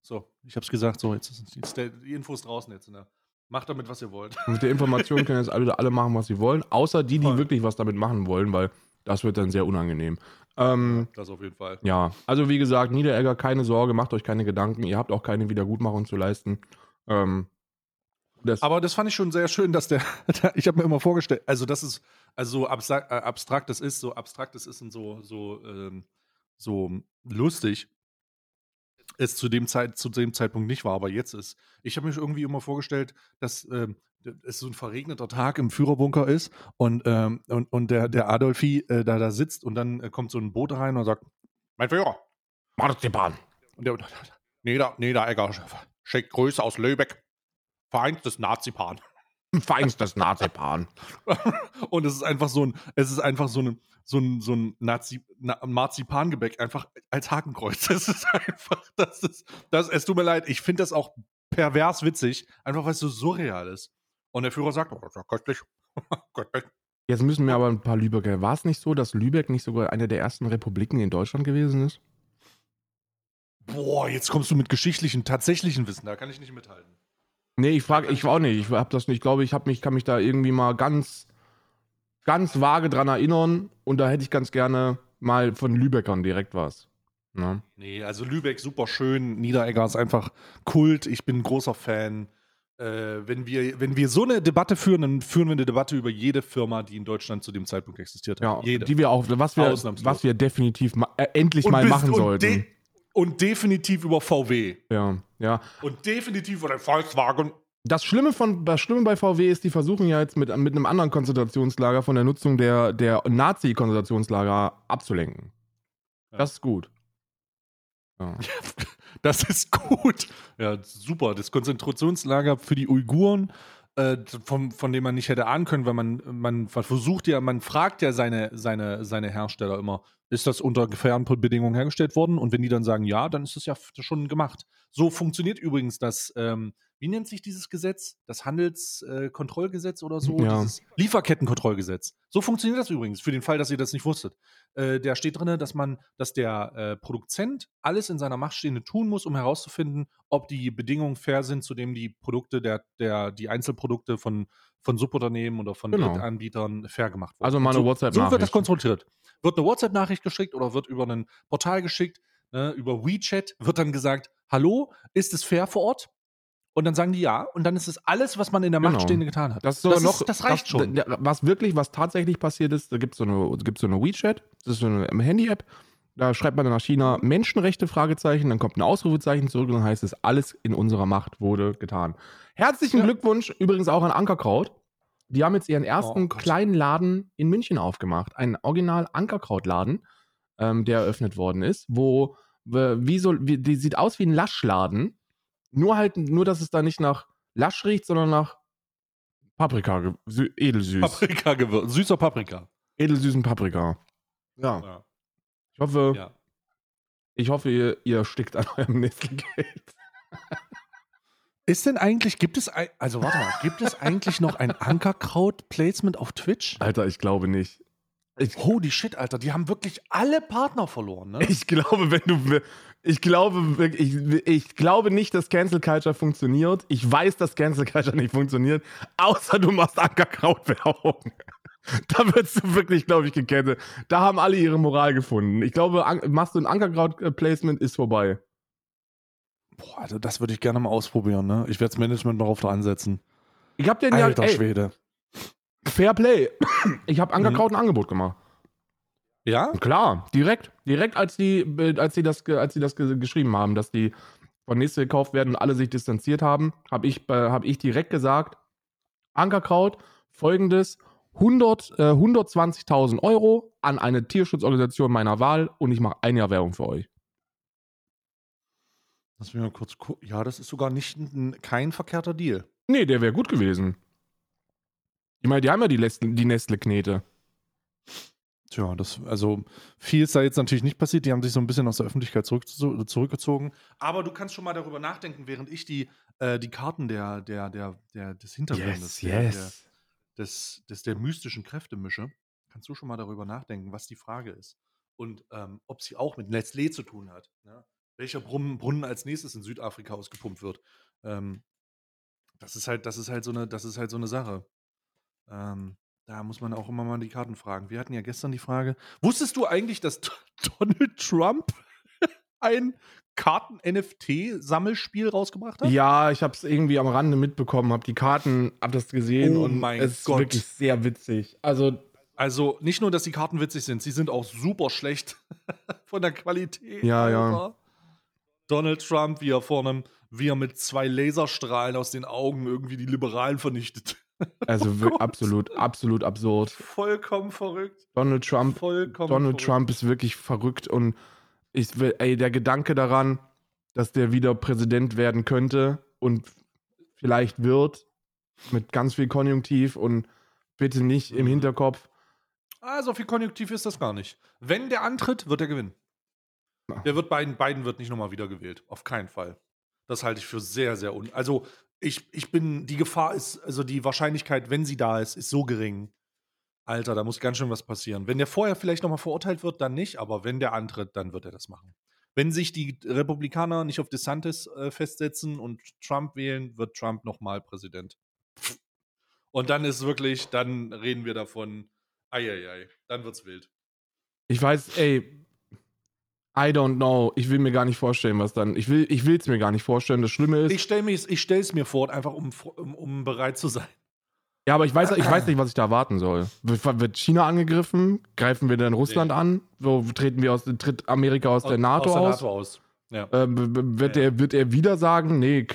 so ich habe es gesagt. So, jetzt ist jetzt der, die Info ist draußen jetzt. Ne? Macht damit, was ihr wollt. Mit der Information können jetzt alle, alle machen, was sie wollen, außer die, die Voll. wirklich was damit machen wollen, weil das wird dann sehr unangenehm. Ähm, Das auf jeden Fall. ja, also wie gesagt, Niederegger, keine Sorge, macht euch keine Gedanken, ihr habt auch keine Wiedergutmachung zu leisten. Ähm, das, Aber das fand ich schon sehr schön, dass der, [LAUGHS] ich habe mir immer vorgestellt, also das ist, also so abstrakt, äh, abstrakt das ist, so abstrakt das ist und so, so, ähm, so lustig es zu dem, Zeit, zu dem Zeitpunkt nicht war, aber jetzt ist. Ich habe mir irgendwie immer vorgestellt, dass ähm, es so ein verregneter Tag im Führerbunker ist und, ähm, und, und der, der Adolfi äh, da, da sitzt und dann äh, kommt so ein Boot rein und sagt, mein Führer. Marzipan. Und der, [LAUGHS] Nieder, Niederegger, schickt Grüße aus Lübeck. Vereinstes Nazipan. Feinstes Marzipan. [LAUGHS] Und es ist einfach so ein, es ist einfach so ein, so ein, so ein Nazi, Na, Marzipangebäck, einfach als Hakenkreuz. [LAUGHS] Das ist einfach, das ist, das, es tut mir leid, ich finde das auch pervers witzig, einfach weil es so surreal ist. Und der Führer sagt, oh, das ist ja köstlich. [LAUGHS] Köstlich. Jetzt müssen wir aber ein paar Lübecker. War es nicht so, dass Lübeck nicht sogar eine der ersten Republiken in Deutschland gewesen ist? Boah, jetzt kommst du mit geschichtlichen, tatsächlichen Wissen. Da kann ich nicht mithalten. Nee, ich frage, ich auch nicht. Ich habe das nicht. Ich glaube, ich habe mich, kann mich da irgendwie mal ganz, ganz vage dran erinnern. Und da hätte ich ganz gerne mal von Lübeckern direkt was. Ne? Nee, also Lübeck super schön. Niederegger ist einfach Kult. Ich bin ein großer Fan. Äh, wenn, wir, wenn wir so eine Debatte führen, dann führen wir eine Debatte über jede Firma, die in Deutschland zu dem Zeitpunkt existiert hat. Ja, jede. die wir auch, was wir, was wir definitiv ma äh, endlich Und mal bis- machen sollten. de- und definitiv über VW. Ja, ja. Und definitiv über den Volkswagen. Das Schlimme, von, das Schlimme bei VW ist, die versuchen ja jetzt mit, mit einem anderen Konzentrationslager von der Nutzung der, der Nazi-Konzentrationslager abzulenken. Ja. Das ist gut. Ja. [LAUGHS] Das ist gut. Ja, super. Das Konzentrationslager für die Uiguren, äh, von, von dem man nicht hätte ahnen können, weil man, man versucht ja, man fragt ja seine, seine, seine Hersteller immer, ist das unter fairen Bedingungen hergestellt worden? Und wenn die dann sagen, ja, dann ist das ja schon gemacht. So funktioniert übrigens das, ähm, wie nennt sich dieses Gesetz? Das Handelskontrollgesetz oder so? Ja. Dieses Lieferkettenkontrollgesetz. So funktioniert das übrigens, für den Fall, dass ihr das nicht wusstet. Äh, da steht drin, dass man, dass der äh, Produzent alles in seiner Macht Stehende tun muss, um herauszufinden, ob die Bedingungen fair sind, zu denen die Produkte der, der, die Einzelprodukte von, von Subunternehmen oder von Genau. Drittanbietern fair gemacht wurden. Also mal eine so, So wird das WhatsApp-Nachricht. kontrolliert. Wird eine WhatsApp-Nachricht geschickt oder wird über ein Portal geschickt, ne, über WeChat wird dann gesagt, hallo, ist es fair vor Ort? Und dann sagen die ja. Und dann ist es alles, was man in der Macht Genau. Stehende getan hat. Das ist sogar das, noch. ist, das reicht schon. d- Was wirklich, was tatsächlich passiert ist, da gibt es so eine, gibt's so eine WeChat, das ist so eine Handy-App. Da schreibt man nach China Menschenrechte, Fragezeichen, dann kommt ein Ausrufezeichen zurück und dann heißt es, alles in unserer Macht wurde getan. Herzlichen Ja. Glückwunsch übrigens auch an Ankerkraut. Die haben jetzt ihren ersten Oh kleinen Laden in München aufgemacht. Ein Original Ankerkrautladen, ähm, der eröffnet worden ist, wo, wie so, wie, die sieht aus wie ein Laschladen. Nur halt, nur dass es da nicht nach Lasch riecht, sondern nach Paprika, edelsüß. Paprika-Gewürz, süßer Paprika. Edelsüßen Paprika. Ja. Ja. Ich hoffe, ja. ich hoffe, ihr, ihr stickt an eurem Nestle-Geld. Ist denn eigentlich, gibt es, also warte mal, gibt es eigentlich noch ein Ankerkraut-Placement auf Twitch? Alter, ich glaube nicht. Ich, Holy shit, Alter, die haben wirklich alle Partner verloren, ne? ich glaube, wenn du. Ich glaube ich, ich glaube nicht, dass Cancel Culture funktioniert. Ich weiß, dass Cancel Culture nicht funktioniert, außer du machst Ankerkraut-Werbung. [LAUGHS] Da wirst du wirklich, glaube ich, gecancelt. Da haben alle ihre Moral gefunden. Ich glaube, machst du ein Ankerkraut-Placement, ist vorbei. Boah, also das würde ich gerne mal ausprobieren, ne? Ich werde das Management darauf da ansetzen. Ich habe den ja, Alter Schwede. Fair Play. Ich habe Ankerkraut ein Angebot gemacht. Ja? Klar, direkt, direkt als die, äh, als sie das, als sie das ge- geschrieben haben, dass die von Nestle gekauft werden und alle sich distanziert haben, habe ich, äh, hab ich direkt gesagt, Ankerkraut, folgendes, 100, äh, 120.000 Euro an eine Tierschutzorganisation meiner Wahl und ich mache ein Jahr Werbung für euch. Lass mich mal kurz gucken. Ja, das ist sogar nicht ein, kein verkehrter Deal. Nee, der wäre gut gewesen. Ich meine, die haben ja die, Lestle- die Nestle-Knete. Tja, das, also viel ist da jetzt natürlich nicht passiert. Die haben sich so ein bisschen aus der Öffentlichkeit zurück, zurückgezogen. Aber du kannst schon mal darüber nachdenken, während ich die, äh, die Karten der, der, der, der, des Hintergrundes, Der, der, des, des, der mystischen Kräfte mische, kannst du schon mal darüber nachdenken, was die Frage ist. Und ähm, ob sie auch mit Nestlé zu tun hat. Ne? Welcher Brunnen, Brunnen als nächstes in Südafrika ausgepumpt wird. Ähm, das ist halt, das ist halt so eine, das ist halt so eine Sache. Ähm, da muss man auch immer mal die Karten fragen. Wir hatten ja gestern die Frage: Wusstest du eigentlich, dass [LAUGHS] Donald Trump [LAUGHS] ein Karten-NFT-Sammelspiel rausgebracht hat? Ja, ich habe es irgendwie am Rande mitbekommen, habe die Karten, habe das gesehen Oh und mein es ist Gott. wirklich sehr witzig. Also Also nicht nur, dass die Karten witzig sind, sie sind auch super schlecht [LAUGHS] von der Qualität. Ja, ja. Donald Trump, wie er vor einem, wie er mit zwei Laserstrahlen aus den Augen irgendwie die Liberalen vernichtet. Also Oh absolut, absolut absurd. Vollkommen verrückt. Donald Trump, Vollkommen Donald verrückt. Trump ist wirklich verrückt und ich will, ey, der Gedanke daran, dass der wieder Präsident werden könnte und vielleicht wird, mit ganz viel Konjunktiv und bitte nicht im Mhm. Hinterkopf. Ah, so viel Konjunktiv ist das gar nicht. Wenn der antritt, wird er gewinnen. Der wird Biden, Biden wird nicht nochmal wiedergewählt. Auf keinen Fall. Das halte ich für sehr, sehr un. Also, ich, ich bin, die Gefahr ist, also die Wahrscheinlichkeit, wenn sie da ist, ist so gering. Alter, da muss ganz schön was passieren. Wenn der vorher vielleicht nochmal verurteilt wird, dann nicht, aber wenn der antritt, dann wird er das machen. Wenn sich die Republikaner nicht auf DeSantis äh, festsetzen und Trump wählen, wird Trump nochmal Präsident. Und dann ist wirklich, dann reden wir davon, eieiei, dann wird's wild. Ich weiß, ey, I don't know. Ich will mir gar nicht vorstellen, was dann. Ich will ich es mir gar nicht vorstellen. Das Schlimme ist. Ich stelle es mir vor, einfach um, um, um bereit zu sein. Ja, aber ich weiß, ich weiß nicht, was ich da erwarten soll. Wird China angegriffen? Greifen wir dann Russland nee. an? Wo treten wir aus, tritt Amerika aus, aus der NATO aus? Der NATO aus. Ja. Ähm, wird, ja. Er, wird er wieder sagen, nee,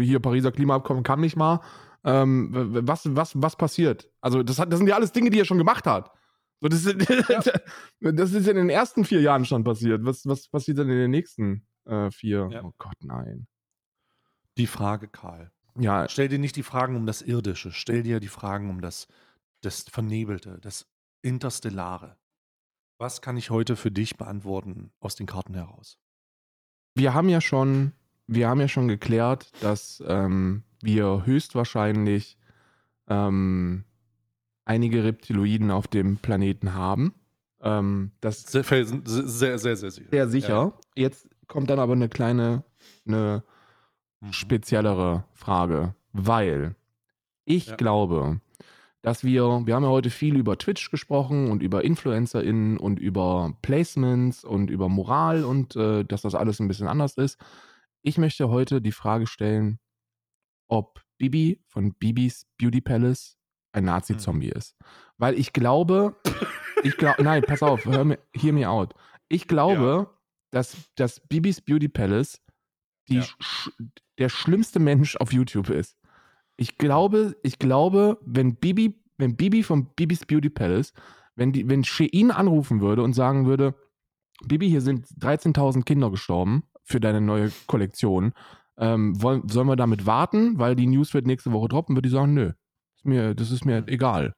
hier Pariser Klimaabkommen kann nicht mal? Ähm, was, was, was passiert? Also, das, hat, das sind ja alles Dinge, die er schon gemacht hat. So, [LAUGHS] das, ist, ja. das ist in den ersten vier Jahren schon passiert. Was, was passiert dann in den nächsten äh, vier? Ja. Oh Gott, nein. Die Frage, Karl. Ja. Stell dir nicht die Fragen um das Irdische, stell dir die Fragen um das, das Vernebelte, das Interstellare. Was kann ich heute für dich beantworten aus den Karten heraus? Wir haben ja schon, wir haben ja schon geklärt, dass ähm, wir höchstwahrscheinlich ähm, einige Reptiloiden auf dem Planeten haben. Ähm, das sehr, sehr, sehr, sehr sicher. Sehr sicher. Ja. Jetzt kommt dann aber eine kleine, eine mhm. speziellere Frage, weil ich ja. glaube, dass wir, wir haben ja heute viel über Twitch gesprochen und über InfluencerInnen und über Placements und über Moral und äh, dass das alles ein bisschen anders ist. Ich möchte heute die Frage stellen, ob Bibi von Bibis Beauty Palace ein Nazi-Zombie mhm. ist. Weil ich glaube, ich glaube, [LAUGHS] nein, pass auf, hör mir, hear me out. Ich glaube, ja. dass, dass Bibis Beauty Palace die, ja. sch, der schlimmste Mensch auf YouTube ist. Ich glaube, ich glaube, wenn Bibi, wenn Bibi von Bibis Beauty Palace, wenn die, wenn Shein anrufen würde und sagen würde, Bibi, hier sind 13.000 Kinder gestorben für deine neue Kollektion. Ähm, wollen, sollen wir damit warten, weil die News wird nächste Woche droppen? Würde ich sagen, nö mir, das ist mir egal.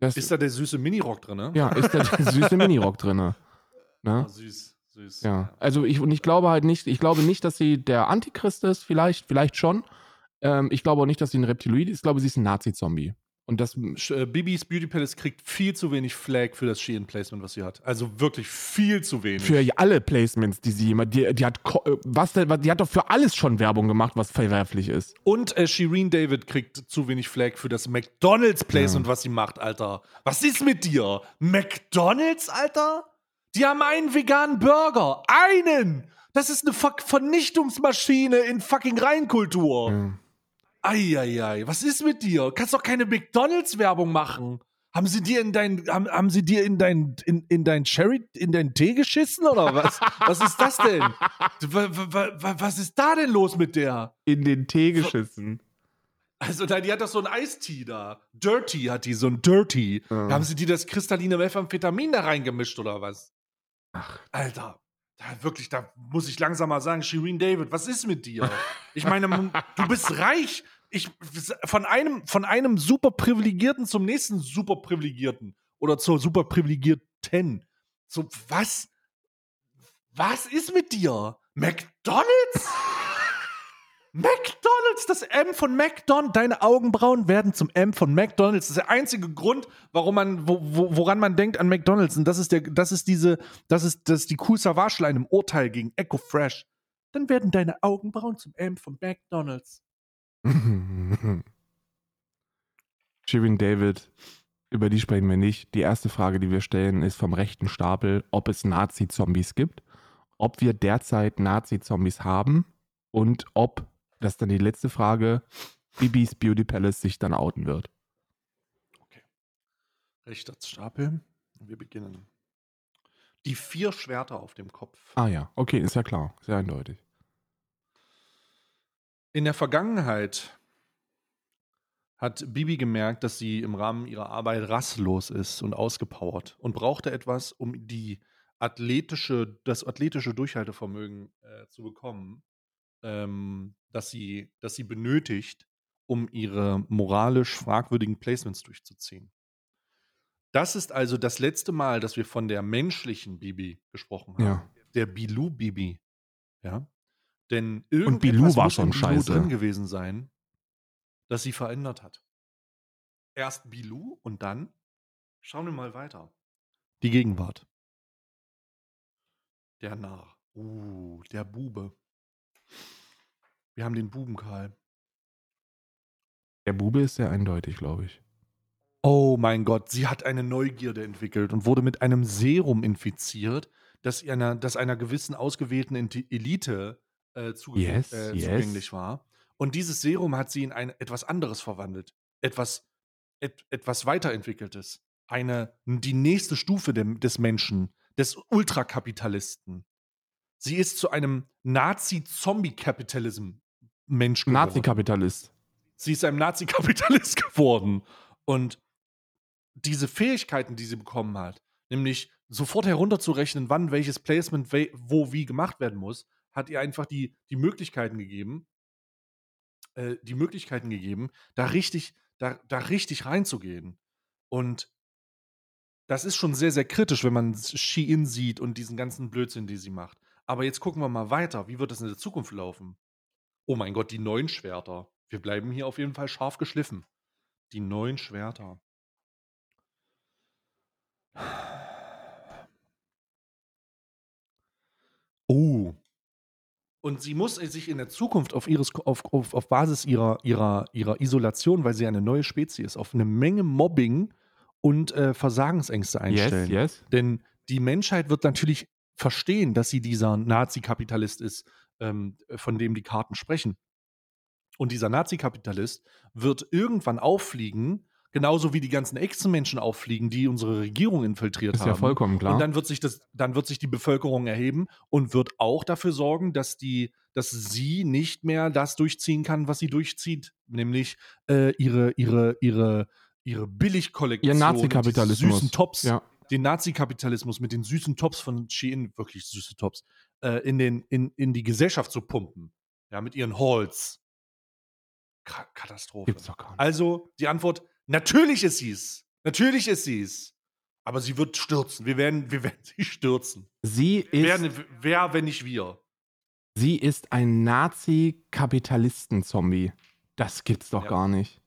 Das, ist da der süße Minirock drin, ne? Ja, ist da der [LAUGHS] süße Minirock drin. Ne? Oh, süß, süß. Ja, also ich, und ich glaube halt nicht, ich glaube nicht, dass sie der Antichrist ist, vielleicht, vielleicht schon. Ähm, ich glaube auch nicht, dass sie ein Reptiloid ist, ich glaube, sie ist ein Nazi-Zombie. Und das. Äh, Bibis Beauty Palace kriegt viel zu wenig Flag für das Shein-Placement, was sie hat. Also wirklich viel zu wenig. Für alle Placements, die sie immer. Die, die hat, äh, was die hat doch für alles schon Werbung gemacht, was verwerflich ist. Und äh, Shireen David kriegt zu wenig Flag für das McDonalds-Placement, ja. was sie macht, Alter. Was ist mit dir? McDonalds, Alter? Die haben einen veganen Burger. Einen! Das ist eine Ver Vernichtungsmaschine in fucking Reinkultur. Ja. Eieiei, was ist mit dir? Kannst doch keine McDonalds-Werbung machen. Haben sie dir in dein, haben, haben sie dir in dein, in, in dein Cherry, in deinen Tee geschissen oder was? was ist das denn? Was ist da denn los mit der? In den Tee geschissen. Also, die hat doch so ein Eistee da. Dirty hat die, so ein Dirty. Ja. Haben sie dir das kristalline Methamphetamin da reingemischt oder was? Ach. Alter. Da wirklich, da muss ich langsam mal sagen, Shireen David, was ist mit dir? Ich meine, du bist reich ich, von einem, von einem super privilegierten zum nächsten super privilegierten oder zur super privilegierten. So, was? Was ist mit dir? McDonalds? [LAUGHS] McDonalds, das M von McDonalds, deine Augenbrauen werden zum M von McDonalds. Das ist der einzige Grund, warum man, wo, wo, woran man denkt an McDonalds. Und das ist der, das ist diese, das ist, das ist die Cool Savage Line im Urteil gegen Echo Fresh. Dann werden deine Augenbrauen zum M von McDonalds. [LAUGHS] Shirin David, über die sprechen wir nicht. Die erste Frage, die wir stellen, ist vom rechten Stapel, ob es Nazi-Zombies gibt, ob wir derzeit Nazi-Zombies haben und ob, das ist dann die letzte Frage, Bibis Beauty Palace sich dann outen wird. Okay. Rechter Stapel. Wir beginnen. Die vier Schwerter auf dem Kopf. Ah ja, okay, ist ja klar, sehr eindeutig. In der Vergangenheit hat Bibi gemerkt, dass sie im Rahmen ihrer Arbeit rastlos ist und ausgepowert und brauchte etwas, um die athletische, das athletische Durchhaltevermögen äh, zu bekommen, ähm, das, sie, das sie benötigt, um ihre moralisch fragwürdigen Placements durchzuziehen. Das ist also das letzte Mal, dass wir von der menschlichen Bibi gesprochen haben. Ja. Der Bilou Bibi. Ja. Denn irgendwas Bilou war muss schon scheiße. drin gewesen sein, das sie verändert hat. Erst Bilou und dann schauen wir mal weiter. Die Gegenwart. Der Narr. Uh, der Bube. Wir haben den Buben, Karl. Der Bube ist sehr eindeutig, glaube ich. Oh mein Gott, sie hat eine Neugierde entwickelt und wurde mit einem Serum infiziert, das einer, das einer gewissen ausgewählten Elite äh, zuge Yes, äh, yes. zugänglich war. Und dieses Serum hat sie in ein, etwas anderes verwandelt. Etwas, et, etwas weiterentwickeltes. Eine, die nächste Stufe dem, des Menschen, des Ultrakapitalisten. Sie ist zu einem Nazi-Zombie-Kapitalism-Mensch geworden. Nazi-Kapitalist. Sie ist einem Nazi-Kapitalist [LAUGHS] geworden. Und diese Fähigkeiten, die sie bekommen hat, nämlich sofort herunterzurechnen, wann welches Placement wo wie gemacht werden muss, hat ihr einfach die, die Möglichkeiten gegeben, äh, die Möglichkeiten gegeben, da richtig, da, da richtig reinzugehen. Und das ist schon sehr, sehr kritisch, wenn man Shein sieht und diesen ganzen Blödsinn, die sie macht. Aber jetzt gucken wir mal weiter. Wie wird das in der Zukunft laufen? Oh mein Gott, die neuen Schwerter. Wir bleiben hier auf jeden Fall scharf geschliffen. Die neuen Schwerter. Oh. Und sie muss sich in der Zukunft auf, ihres, auf, auf, auf Basis ihrer, ihrer, ihrer Isolation, weil sie eine neue Spezies ist, auf eine Menge Mobbing und äh, Versagensängste einstellen. Yes, yes. Denn die Menschheit wird natürlich verstehen, dass sie dieser Nazi-Kapitalist ist, ähm, von dem die Karten sprechen. Und dieser Nazi-Kapitalist wird irgendwann auffliegen, genauso wie die ganzen Echsenmenschen auffliegen, die unsere Regierung infiltriert Ist haben. ja vollkommen klar. Und dann wird sich das, dann wird sich die Bevölkerung erheben und wird auch dafür sorgen, dass die, dass sie nicht mehr das durchziehen kann, was sie durchzieht, nämlich äh, ihre, ihre, ihre, ihre Billigkollektion, Ihr Nazi-Kapitalismus. süßen Tops, ja. den Nazi-Kapitalismus mit den süßen Tops von Shein, wirklich süße Tops, äh, in, den, in, in die Gesellschaft zu pumpen. Ja, mit ihren Halls. Ka Katastrophe. Also die Antwort: Natürlich ist sie es. Natürlich ist sie es. Aber sie wird stürzen. Wir werden, wir werden [LAUGHS] sie stürzen. Sie ist, Wer, wer, wenn nicht wir? sie ist ein Nazi-Kapitalisten-Zombie. Das gibt's doch Ja. gar nicht.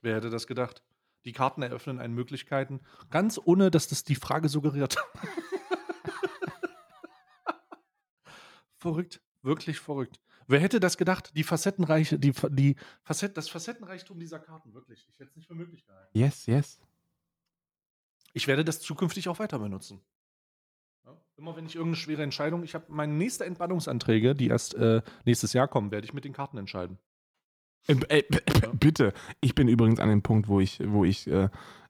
Wer hätte das gedacht? Die Karten eröffnen einen Möglichkeiten, ganz ohne, dass das die Frage suggeriert. [LAUGHS] verrückt, wirklich verrückt. Wer hätte das gedacht? Die Facettenreiche, die, die Facett, das Facettenreichtum dieser Karten, wirklich. Ich hätte es nicht für möglich gehalten. Yes, yes. Ich werde das zukünftig auch weiter benutzen. Ja, immer wenn ich irgendeine schwere Entscheidung, ich habe meine nächste Entbannungsanträge, die erst äh, nächstes Jahr kommen, werde ich mit den Karten entscheiden. Äh, äh, b- Ja. Bitte. Ich bin übrigens an dem Punkt, wo ich, wo ich äh,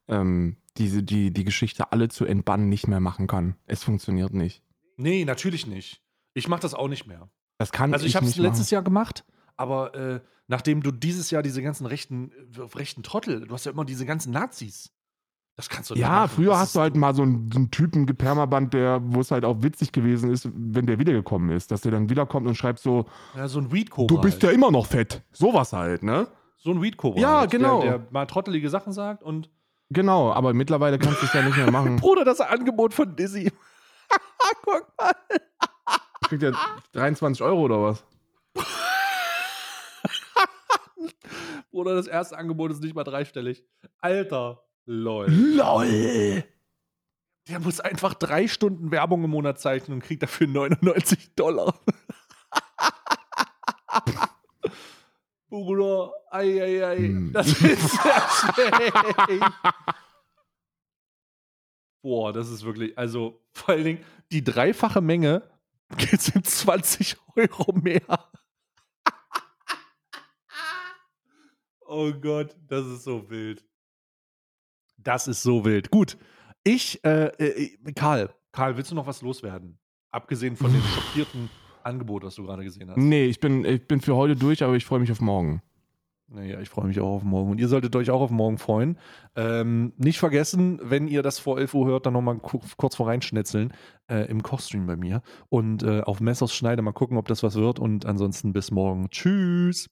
ähm, diese, die, die Geschichte alle zu entbannen nicht mehr machen kann. Es funktioniert nicht. Nee, natürlich nicht. Ich mache das auch nicht mehr. Das kann Also ich ich habe es letztes machen. Jahr gemacht, aber äh, nachdem du dieses Jahr diese ganzen rechten, äh, rechten Trottel, du hast ja immer diese ganzen Nazis. Das kannst du nicht Ja, machen. früher Das hast du halt mal so einen, so einen Typen gepermaband, der, wo es halt auch witzig gewesen ist, wenn der wiedergekommen ist, dass der dann wiederkommt und schreibt so, Ja, so ein Weed-Cobra. du bist ja halt. immer noch fett. Sowas halt, ne? So ein Weed-Cobra. Ja, halt, genau. Der, der mal trottelige Sachen sagt und. Genau, aber mittlerweile kannst du es ja nicht mehr machen. [LAUGHS] Bruder, das Angebot von Dizzy. [LAUGHS] Guck mal. Kriegt er 23 Euro oder was? [LAUGHS] Bruder, das erste Angebot ist nicht mal dreistellig. Alter. Lol. LOL! Der muss einfach drei Stunden Werbung im Monat zeichnen und kriegt dafür 99 Dollar. [LAUGHS] Bruder, ei, ei, ei. Hm. Das ist sehr schlecht. Boah, das ist wirklich, also vor allen Dingen die dreifache Menge sind 20 Euro mehr. oh Gott, das ist so wild. Das ist so wild. Gut, ich, äh, äh, Karl, Karl, willst du noch was loswerden? Abgesehen von dem [LAUGHS] schockierten Angebot, was du gerade gesehen hast. Nee, ich bin, ich bin für heute durch, aber ich freue mich auf morgen. Naja, ich freue mich auch auf morgen. Und ihr solltet euch auch auf morgen freuen. Ähm, nicht vergessen, wenn ihr das vor 11 Uhr hört, dann nochmal kurz vor reinschnetzeln äh, im Kochstream bei mir. Und äh, auf Messers Schneide mal gucken, ob das was wird. Und ansonsten bis morgen. Tschüss.